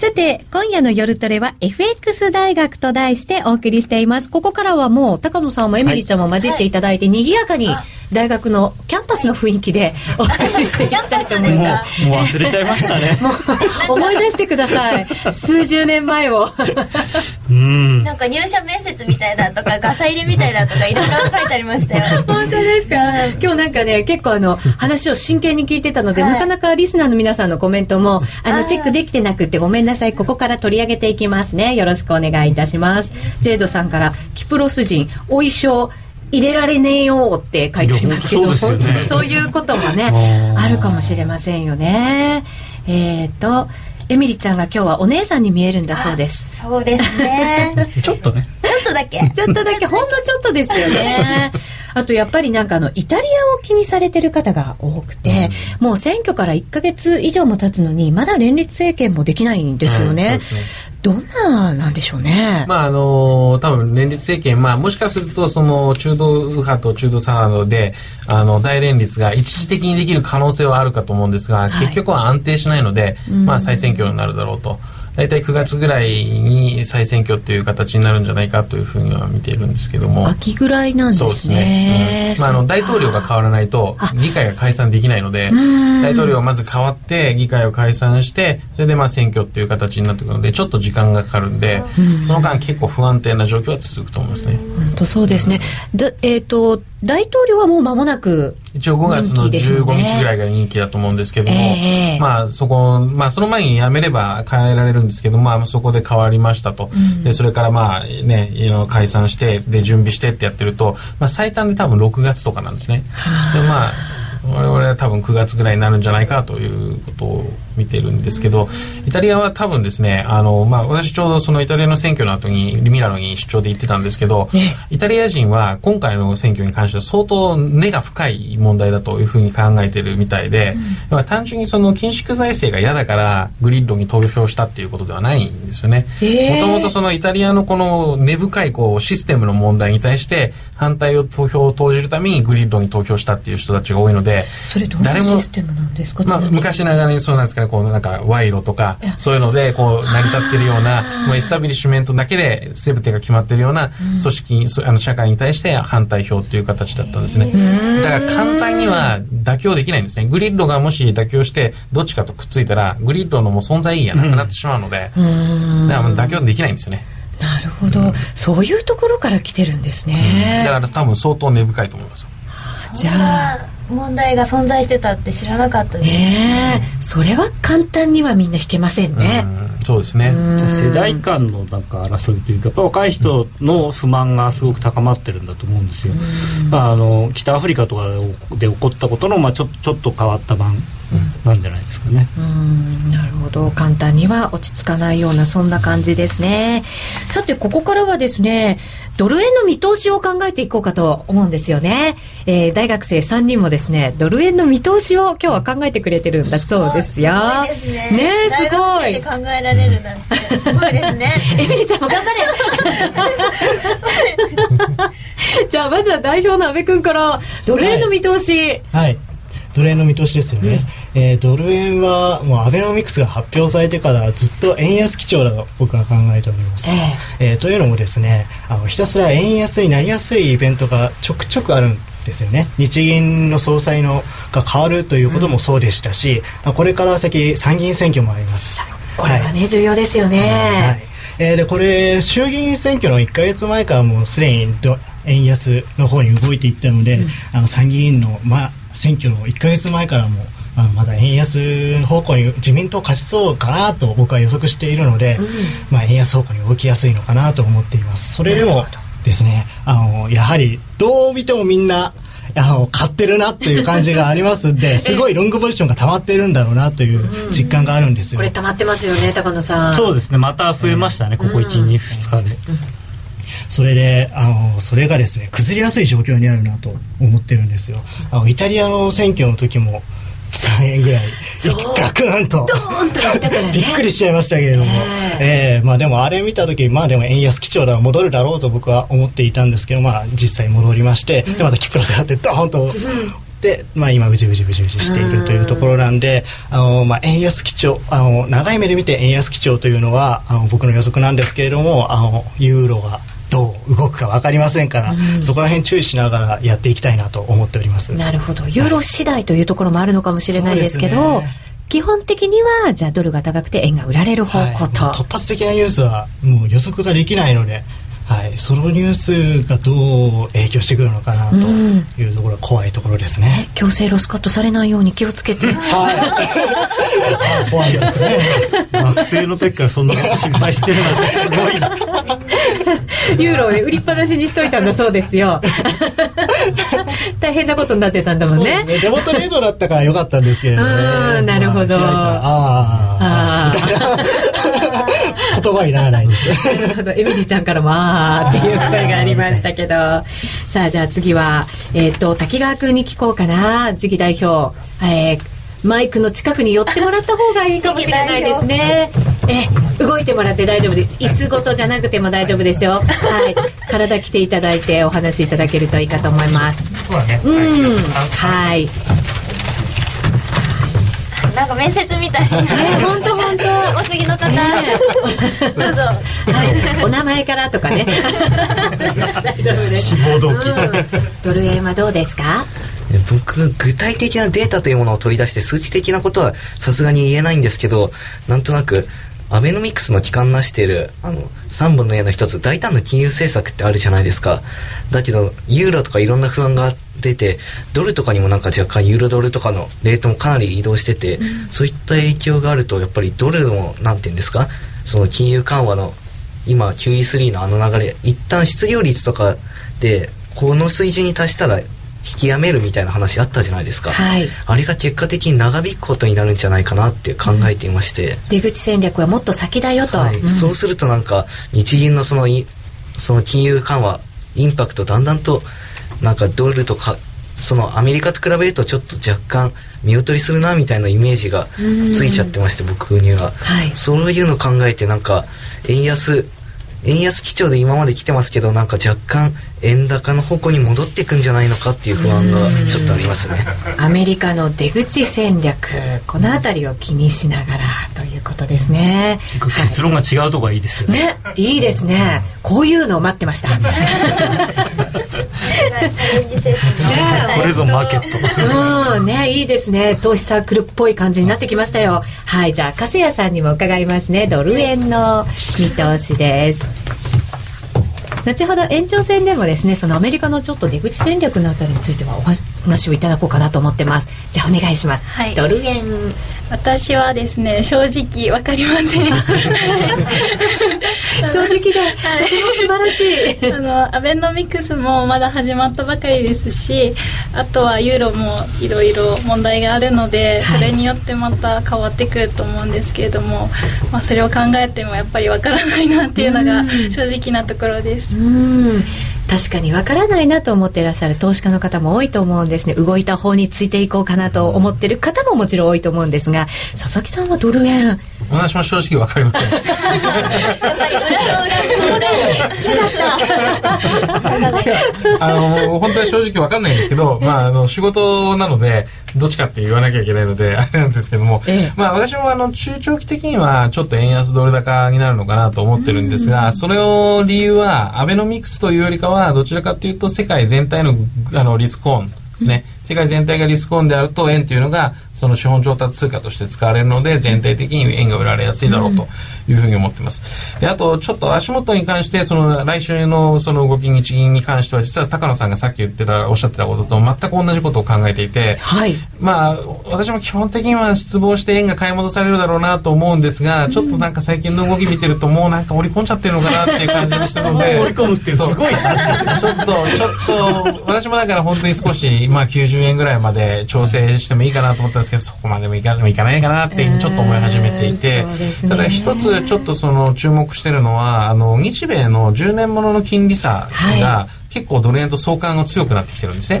Speaker 1: さて、今夜の夜トレは FX 大学と題してお送りしています。ここからはもう、高野さんもエミリーちゃんも混じっていただい。て、賑やかに大学のキャンパスの雰囲気でお送りしていきたいと思います。
Speaker 7: もう忘れちゃいましたね。(laughs)
Speaker 1: もう、思い出してください。数十年前を。
Speaker 7: うん。
Speaker 8: なんか入社面接みたいだとかガサ入れみたいだとかいろいろ書いてありましたよ。
Speaker 1: 本当ですか？今日なんかね、結構あの、話を真剣に聞いてたので、
Speaker 8: はい。
Speaker 1: なかなかリスナーの皆さんのコメントも、あの、チェックできてなくてごめんなさい。ここから取り上げていきますね。よろしくお願いいたします。ジェイドさんから、キプロス人、お衣装、入れられねえよって書いてありますけど、
Speaker 7: ね
Speaker 1: 本当にそういうこともね、
Speaker 7: あ
Speaker 1: るかもしれませんよね。えっ、と、エミリちゃんが今日はお姉さんに見えるんだそうです。
Speaker 8: そうですね (laughs)
Speaker 7: ちょっとね
Speaker 8: ちょっとだけ
Speaker 1: ちょっとだけ、ほんのちょっとですよね。(laughs) あとやっぱりなんかあの、イタリアを気にされてる方が多くて、もう選挙から1ヶ月以上も経つのに、まだ連立政権もできないんですよね。
Speaker 2: うんそうですね。
Speaker 1: どんななんでしょうね。
Speaker 2: まああの多分連立政権、まあ、もしかするとその中道右派と中道左派であの大連立が一時的にできる可能性はあるかと思うんですが、
Speaker 1: はい。
Speaker 2: 結局は安定しないので、まあ、再選挙になるだろうと大体9月ぐらいに再選挙っていう形になるんじゃないかというふうには見ているんですけども。
Speaker 1: 秋ぐらいなんですね。
Speaker 2: そうですね、う。んまあ、あの大統領が変わらないと議会が解散できないので大統領がまず変わって議会を解散してそれでまあ選挙っていう形になってくるのでちょっと時間がかかるんで、その間結構不安定な状況は続くと思いますね。
Speaker 1: 本当そうですね、だえっ、と大統領はもう間もなく
Speaker 2: 一応5月の15日ぐらいが任期だと思うんですけども、
Speaker 1: ええ
Speaker 2: まあそこ、まあその前に辞めれば変えられるんですけど、まあそこで変わりましたと。で、それからまあね、解散して、で、準備してってやってると、まあ最短で多分6月とかなんですね。で、まあ、我々は多分9月ぐらいになるんじゃないかということを見ているんですけど、イタリアは多分ですね、あの、まあ私ちょうどそのイタリアの選挙の後にミラノに出張で行ってたんですけど、イタリア人は今回の選挙に関しては相当根が深い問題だというふうに考えてるみたいで、まあ単純にその緊縮財政が嫌だからグリッドに投票したっていうことではないんですよね。
Speaker 1: え
Speaker 2: もともとそのイタリアのこの根深いこうシステムの問題に対して反対を投票を投じるためにグリッドに投票したっていう人たちが多いので、
Speaker 1: それどシステムなんですか？
Speaker 2: まあ、昔ながらにそうなんですかね、こうなんか賄賂とか、そういうので、こう成り立ってるような、(laughs) もうエスタブリッシュメントだけで全てが決まってるような組織、そあの社会に対して反対票っていう形だったんですね。だから簡単には妥協できないんですね。グリッロがもし妥協して、どっちかとくっついたら、グリッロのもう存在意義がなくなってしまうので、だからもう妥協できないんですよね。
Speaker 1: なるほど、そういうところから来てるんですね、
Speaker 2: だから多分相当根深いと思いますよ。
Speaker 1: じゃあ
Speaker 8: 問題が存在してたって知らなかったです。
Speaker 1: ねえ。それは簡単にはみんな引けませんね、
Speaker 2: うんそうですね。
Speaker 7: 世代間のなんか争いというかやっぱ若い人の不満がすごく高まってるんだと思うんですよ、まあ、あの北アフリカとかで起こったことの、まあ、ちょちょっと変わった版なんじゃないですかね、
Speaker 1: うんなるほど。簡単には落ち着かないようなそんな感じですね。さてここからはですねドル円の見通しを考えていこうかと思うんですよね、えー大学生3人もですねドル円の見通しを今日は考えてくれてるんだ。そうですよ。
Speaker 8: すごいですね。
Speaker 1: ねえすごい。
Speaker 8: 大学生で考えられるなんてすごいですね。
Speaker 1: エミリちゃんも頑張れ。(laughs) じゃあまずは代表の阿部君からドル円の見通し、
Speaker 3: はいドル円の見通しですよね、えードル円はもうアベノミクスが発表されてからずっと円安基調だと僕は考えております、えーというのもですねあのひたすら円安になりやすいイベントがちょくちょくあるんですよね。日銀の総裁のが変わるということもそうでしたし、まあこれから先参議院選挙もあります。
Speaker 1: これはね、重要ですよね、
Speaker 3: はい。えーでこれ衆議院選挙の1か月前からもうすでにど円安の方に動いていったので、あの参議院の、まあ、選挙の1か月前からもあのまだ円安方向に自民党勝ちそうかなと僕は予測しているので、まあ、円安方向に動きやすいのかなと思っています。それでもですねあのやはりどう見てもみんなあの買ってるなという感じがありますんで (laughs) すごいロングポジションが溜まってるんだろうなという実感があるんですよ、
Speaker 1: これ溜まってますよね高野さん。
Speaker 7: そうですね。また増えましたね、ここ12日で、
Speaker 3: それであのそれがですね崩れやすい状況にあるなと思ってるんですよ。あのイタリアの選挙の時も3円ぐらいガクンと。
Speaker 1: ドーンといったからね。(laughs)
Speaker 3: びっくりしちゃいましたけれども、ええ。まあでもあれ見た時まあでも円安基調だ戻るだろうと僕は思っていたんですけどまあ実際戻りまして、でまたキプラスがあってドーンと。でまあ、今うじうじうじうじしているというところなんで、あのまあ、円安基調あの長い目で見て円安基調というのはあの僕の予測なんですけれどもあのユーロがどう動くか分かりませんから、そこら辺注意しながらやっていきたいなと思っております。
Speaker 1: なるほど。ユーロ次第というところもあるのかもしれないですけど、
Speaker 3: そうですね
Speaker 1: 基本的にはじゃあドルが高くて円が売られる方向と、
Speaker 3: はい。突発的なニュースはもう予測ができないので、はい、そのニュースがどう影響してくるのかなというところが怖いところですね。
Speaker 1: 強制ロスカットされないように気をつけて。
Speaker 3: はい、(laughs) 怖いですね。
Speaker 7: 学生の時からそんなこと心配してるなんてすごいな。(laughs)
Speaker 1: ユーロをね売りっぱなしにしといたんだそうですよ。(laughs) 大変なことになってたんだもんね。
Speaker 3: そうデモトレードだったから良かったんですけれどね。
Speaker 1: うんなるほど。
Speaker 3: まあああ、みたいな言葉にならないです。
Speaker 1: エミリーちゃんからも「あー」っていう声がありましたけどさあじゃあ次は、えっと滝川君に聞こうかな次期代表、えーマイクの近くに寄ってもらった方がいいかもしれないですね。え、動いてもらって大丈夫です。椅子ごとじゃなくても大丈夫ですよ。はい。体着ていただいてお話しいただけるといいかと思います。
Speaker 2: そうだね。
Speaker 1: うん。はい。
Speaker 8: なんか面接みたいな。(laughs)
Speaker 1: ね本当本当。
Speaker 8: お次の方、
Speaker 1: ね。
Speaker 8: どうぞ
Speaker 1: はい、お名前からとかね。大丈夫です。
Speaker 7: 志望動機、
Speaker 1: うん。ドル円はどうですか？
Speaker 4: 僕具体的なデータというものを取り出して数値的なことはさすがに言えないんですけどなんとなくアベノミクスの機関なしているあの3本の矢の一つ大胆な金融政策ってあるじゃないですか。だけどユーロとかいろんな不安が出てドルとかにもなんか若干ユーロドルとかのレートもかなり移動してて、そういった影響があるとやっぱりドルのなんていうんですかその金融緩和の今 QE3 のあの流れ一旦失業率とかでこの水準に達したら引きやめるみたいな話あったじゃないですか、
Speaker 1: はい。
Speaker 4: あれが結果的に長引くことになるんじゃないかなって考えていまして、
Speaker 1: 出口戦略はもっと先だよと、
Speaker 4: はい。
Speaker 1: うん。
Speaker 4: そうするとなんか日銀のそのいその金融緩和インパクトだんだんとなんかドルとかそのアメリカと比べるとちょっと若干見劣りするなみたいなイメージがついちゃってまして僕には、
Speaker 1: はい。
Speaker 4: そういうの考えてなんか円安円安基調で今まで来てますけどなんか若干円高の方向に戻っていくんじゃないのかっていう不安がちょっとありますね。
Speaker 1: アメリカの出口戦略この辺りを気にしながらということですね。
Speaker 7: 結論が違うとこがいいですよね。
Speaker 1: ねいいですね。こういうのを待ってました。
Speaker 8: チャレンジ精神の方
Speaker 7: これぞマーケット。
Speaker 1: うん。ねいいですね。投資サークルっぽい感じになってきましたよ。はいじゃあ粕谷さんにも伺いますね。ドル円の見通しです後ほど延長戦でもですねそのアメリカのちょっと出口戦略のあたりについてはお話をいただこうかなと思ってます。じゃあお願いします、
Speaker 5: はい。
Speaker 1: ドル円。
Speaker 5: 私はですね正直わかりません。(laughs) (laughs)
Speaker 1: 正直で、とても素晴らしい。(laughs)
Speaker 5: あのアベノミクスもまだ始まったばかりですしあとはユーロもいろいろ問題があるので、
Speaker 1: はい。
Speaker 5: それによってまた変わってくると思うんですけれども、まあ、それを考えてもやっぱりわからないなっていうのが正直なところです。
Speaker 1: うん確かにわからないなと思っていらっしゃる投資家の方も多いと思うんですね。動いた方についていこうかなと思ってる方ももちろん多いと思うんですが佐々木さんはドル円
Speaker 2: 私も正直わかりません。
Speaker 8: やっぱり裏の裏の裏に来ちゃった
Speaker 2: あの本当に正直わかんないんですけど、まあ、あの仕事なのでどっちかって言わなきゃいけないのであれなんですけども、
Speaker 1: ええ
Speaker 2: まあ、私もあの中長期的にはちょっと円安ドル高になるのかなと思ってるんですがそれを理由はアベノミクスというよりかはどちらかというと世界全体のあのリスクオンですね、世界全体がリスクオンであると円というのがその資本調達通貨として使われるので全体的に円が売られやすいだろうというふうに思ってます。であとちょっと足元に関してその来週のその動き日銀に関しては実は高野さんがさっき言ってたおっしゃってたことと全く同じことを考えていて、
Speaker 1: はい。
Speaker 2: まあ私も基本的には失望して円が買い戻されるだろうなと思うんですが、ちょっとなんか最近の動き見てるともうなんか織り込んじゃってるのかなっていう感じがするので
Speaker 7: 織り込むってすごいな
Speaker 2: ちょっと、ちょっと、私もだから本当に少し、まあ90円ぐらいまで調整してもいいかなと思ったんですけど、そこまでもいかいかないかなってちょっと思い始めていて
Speaker 1: ね。
Speaker 2: ただ一つちょっとその注目してるのは、あの、日米の10年ものの金利差
Speaker 1: は
Speaker 2: が、結構ドル円と相関が強くなってきてるんですね。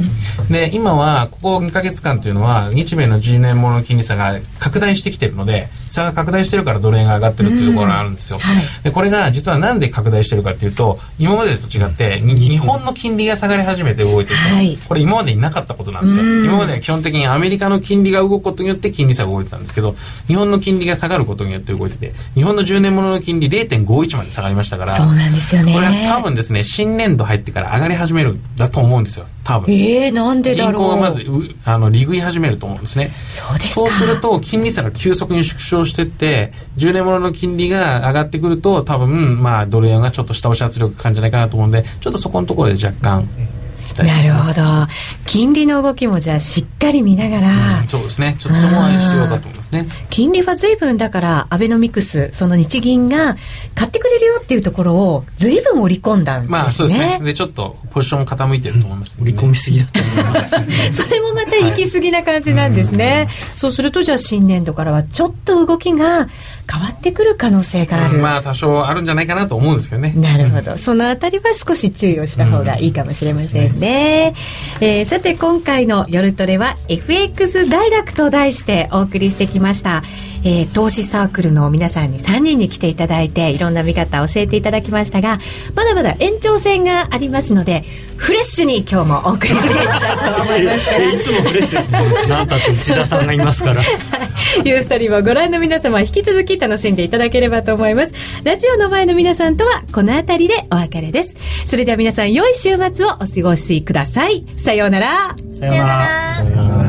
Speaker 2: で、今は、ここ2ヶ月間というのは、日米の10年ものの金利差が拡大してきてるので、差が拡大してるからドル円が上がってるっていうところがあるんですよ。
Speaker 1: はい
Speaker 2: で、これが実はなんで拡大してるかっていうと、今までと違って、に日本の金利が下がり始めて動いてる、
Speaker 1: はい
Speaker 2: これ今までになかったことなんですよ。今までは基本的にアメリカの金利が動くことによって金利差が動いてたんですけど、日本の金利が下がることによって動いてて、日本の10年ものの金利0.51まで下がりましたから、
Speaker 1: そうなんですよね
Speaker 2: これは多分ですね、新年度入ってから上がり始めるんだと思うんですよ。多分。
Speaker 1: えー、なんでだろう
Speaker 2: 銀行がまずうあの利食い始めると思うんですね。
Speaker 1: そうですか
Speaker 2: そうすると金利差が急速に縮小してって10年ものの金利が上がってくると多分まあドル円がちょっと下押し圧力かかるんじゃないかなと思うんでちょっとそこのところで若干期待して
Speaker 1: なるほど。金利の動きもじゃあしっかり見ながら、
Speaker 2: うんそうですね。ちょっとそこは必要だと思いますね。
Speaker 1: 金利は随分だからアベノミクスその日銀が買ってくれるよっていうところを随分織り込んだんですね,、
Speaker 2: まあそうですね。でちょっとポジションも傾いてると思います。ね、
Speaker 7: 売り込みすぎだと思います (laughs)
Speaker 1: それもまた行き過ぎな感じなんですね、そうするとじゃあ新年度からはちょっと動きが変わってくる可能性がある、
Speaker 2: うんまあ多少あるんじゃないかなと思うんですけどね。
Speaker 1: なるほど。そのあたりは少し注意をした方がいいかもしれませんね。えーさて今回の夜トレは FX 大学と題してお送りしてきました。えー、投資サークルの皆さんに3人に来ていただいていろんな見方を教えていただきましたがまだまだ延長戦がありますのでフレッシュに今日もお送りしていただきたいと思います。から
Speaker 7: いつもフレッシュ。なんたって内田さんがいますから
Speaker 1: ユーストリーもご覧の皆様引き続き楽しんでいただければと思います。ラジオの前の皆さんとはこの辺りでお別れです。それでは皆さん良い週末をお過ごしください。さようなら。
Speaker 7: さようなら。
Speaker 3: さよなら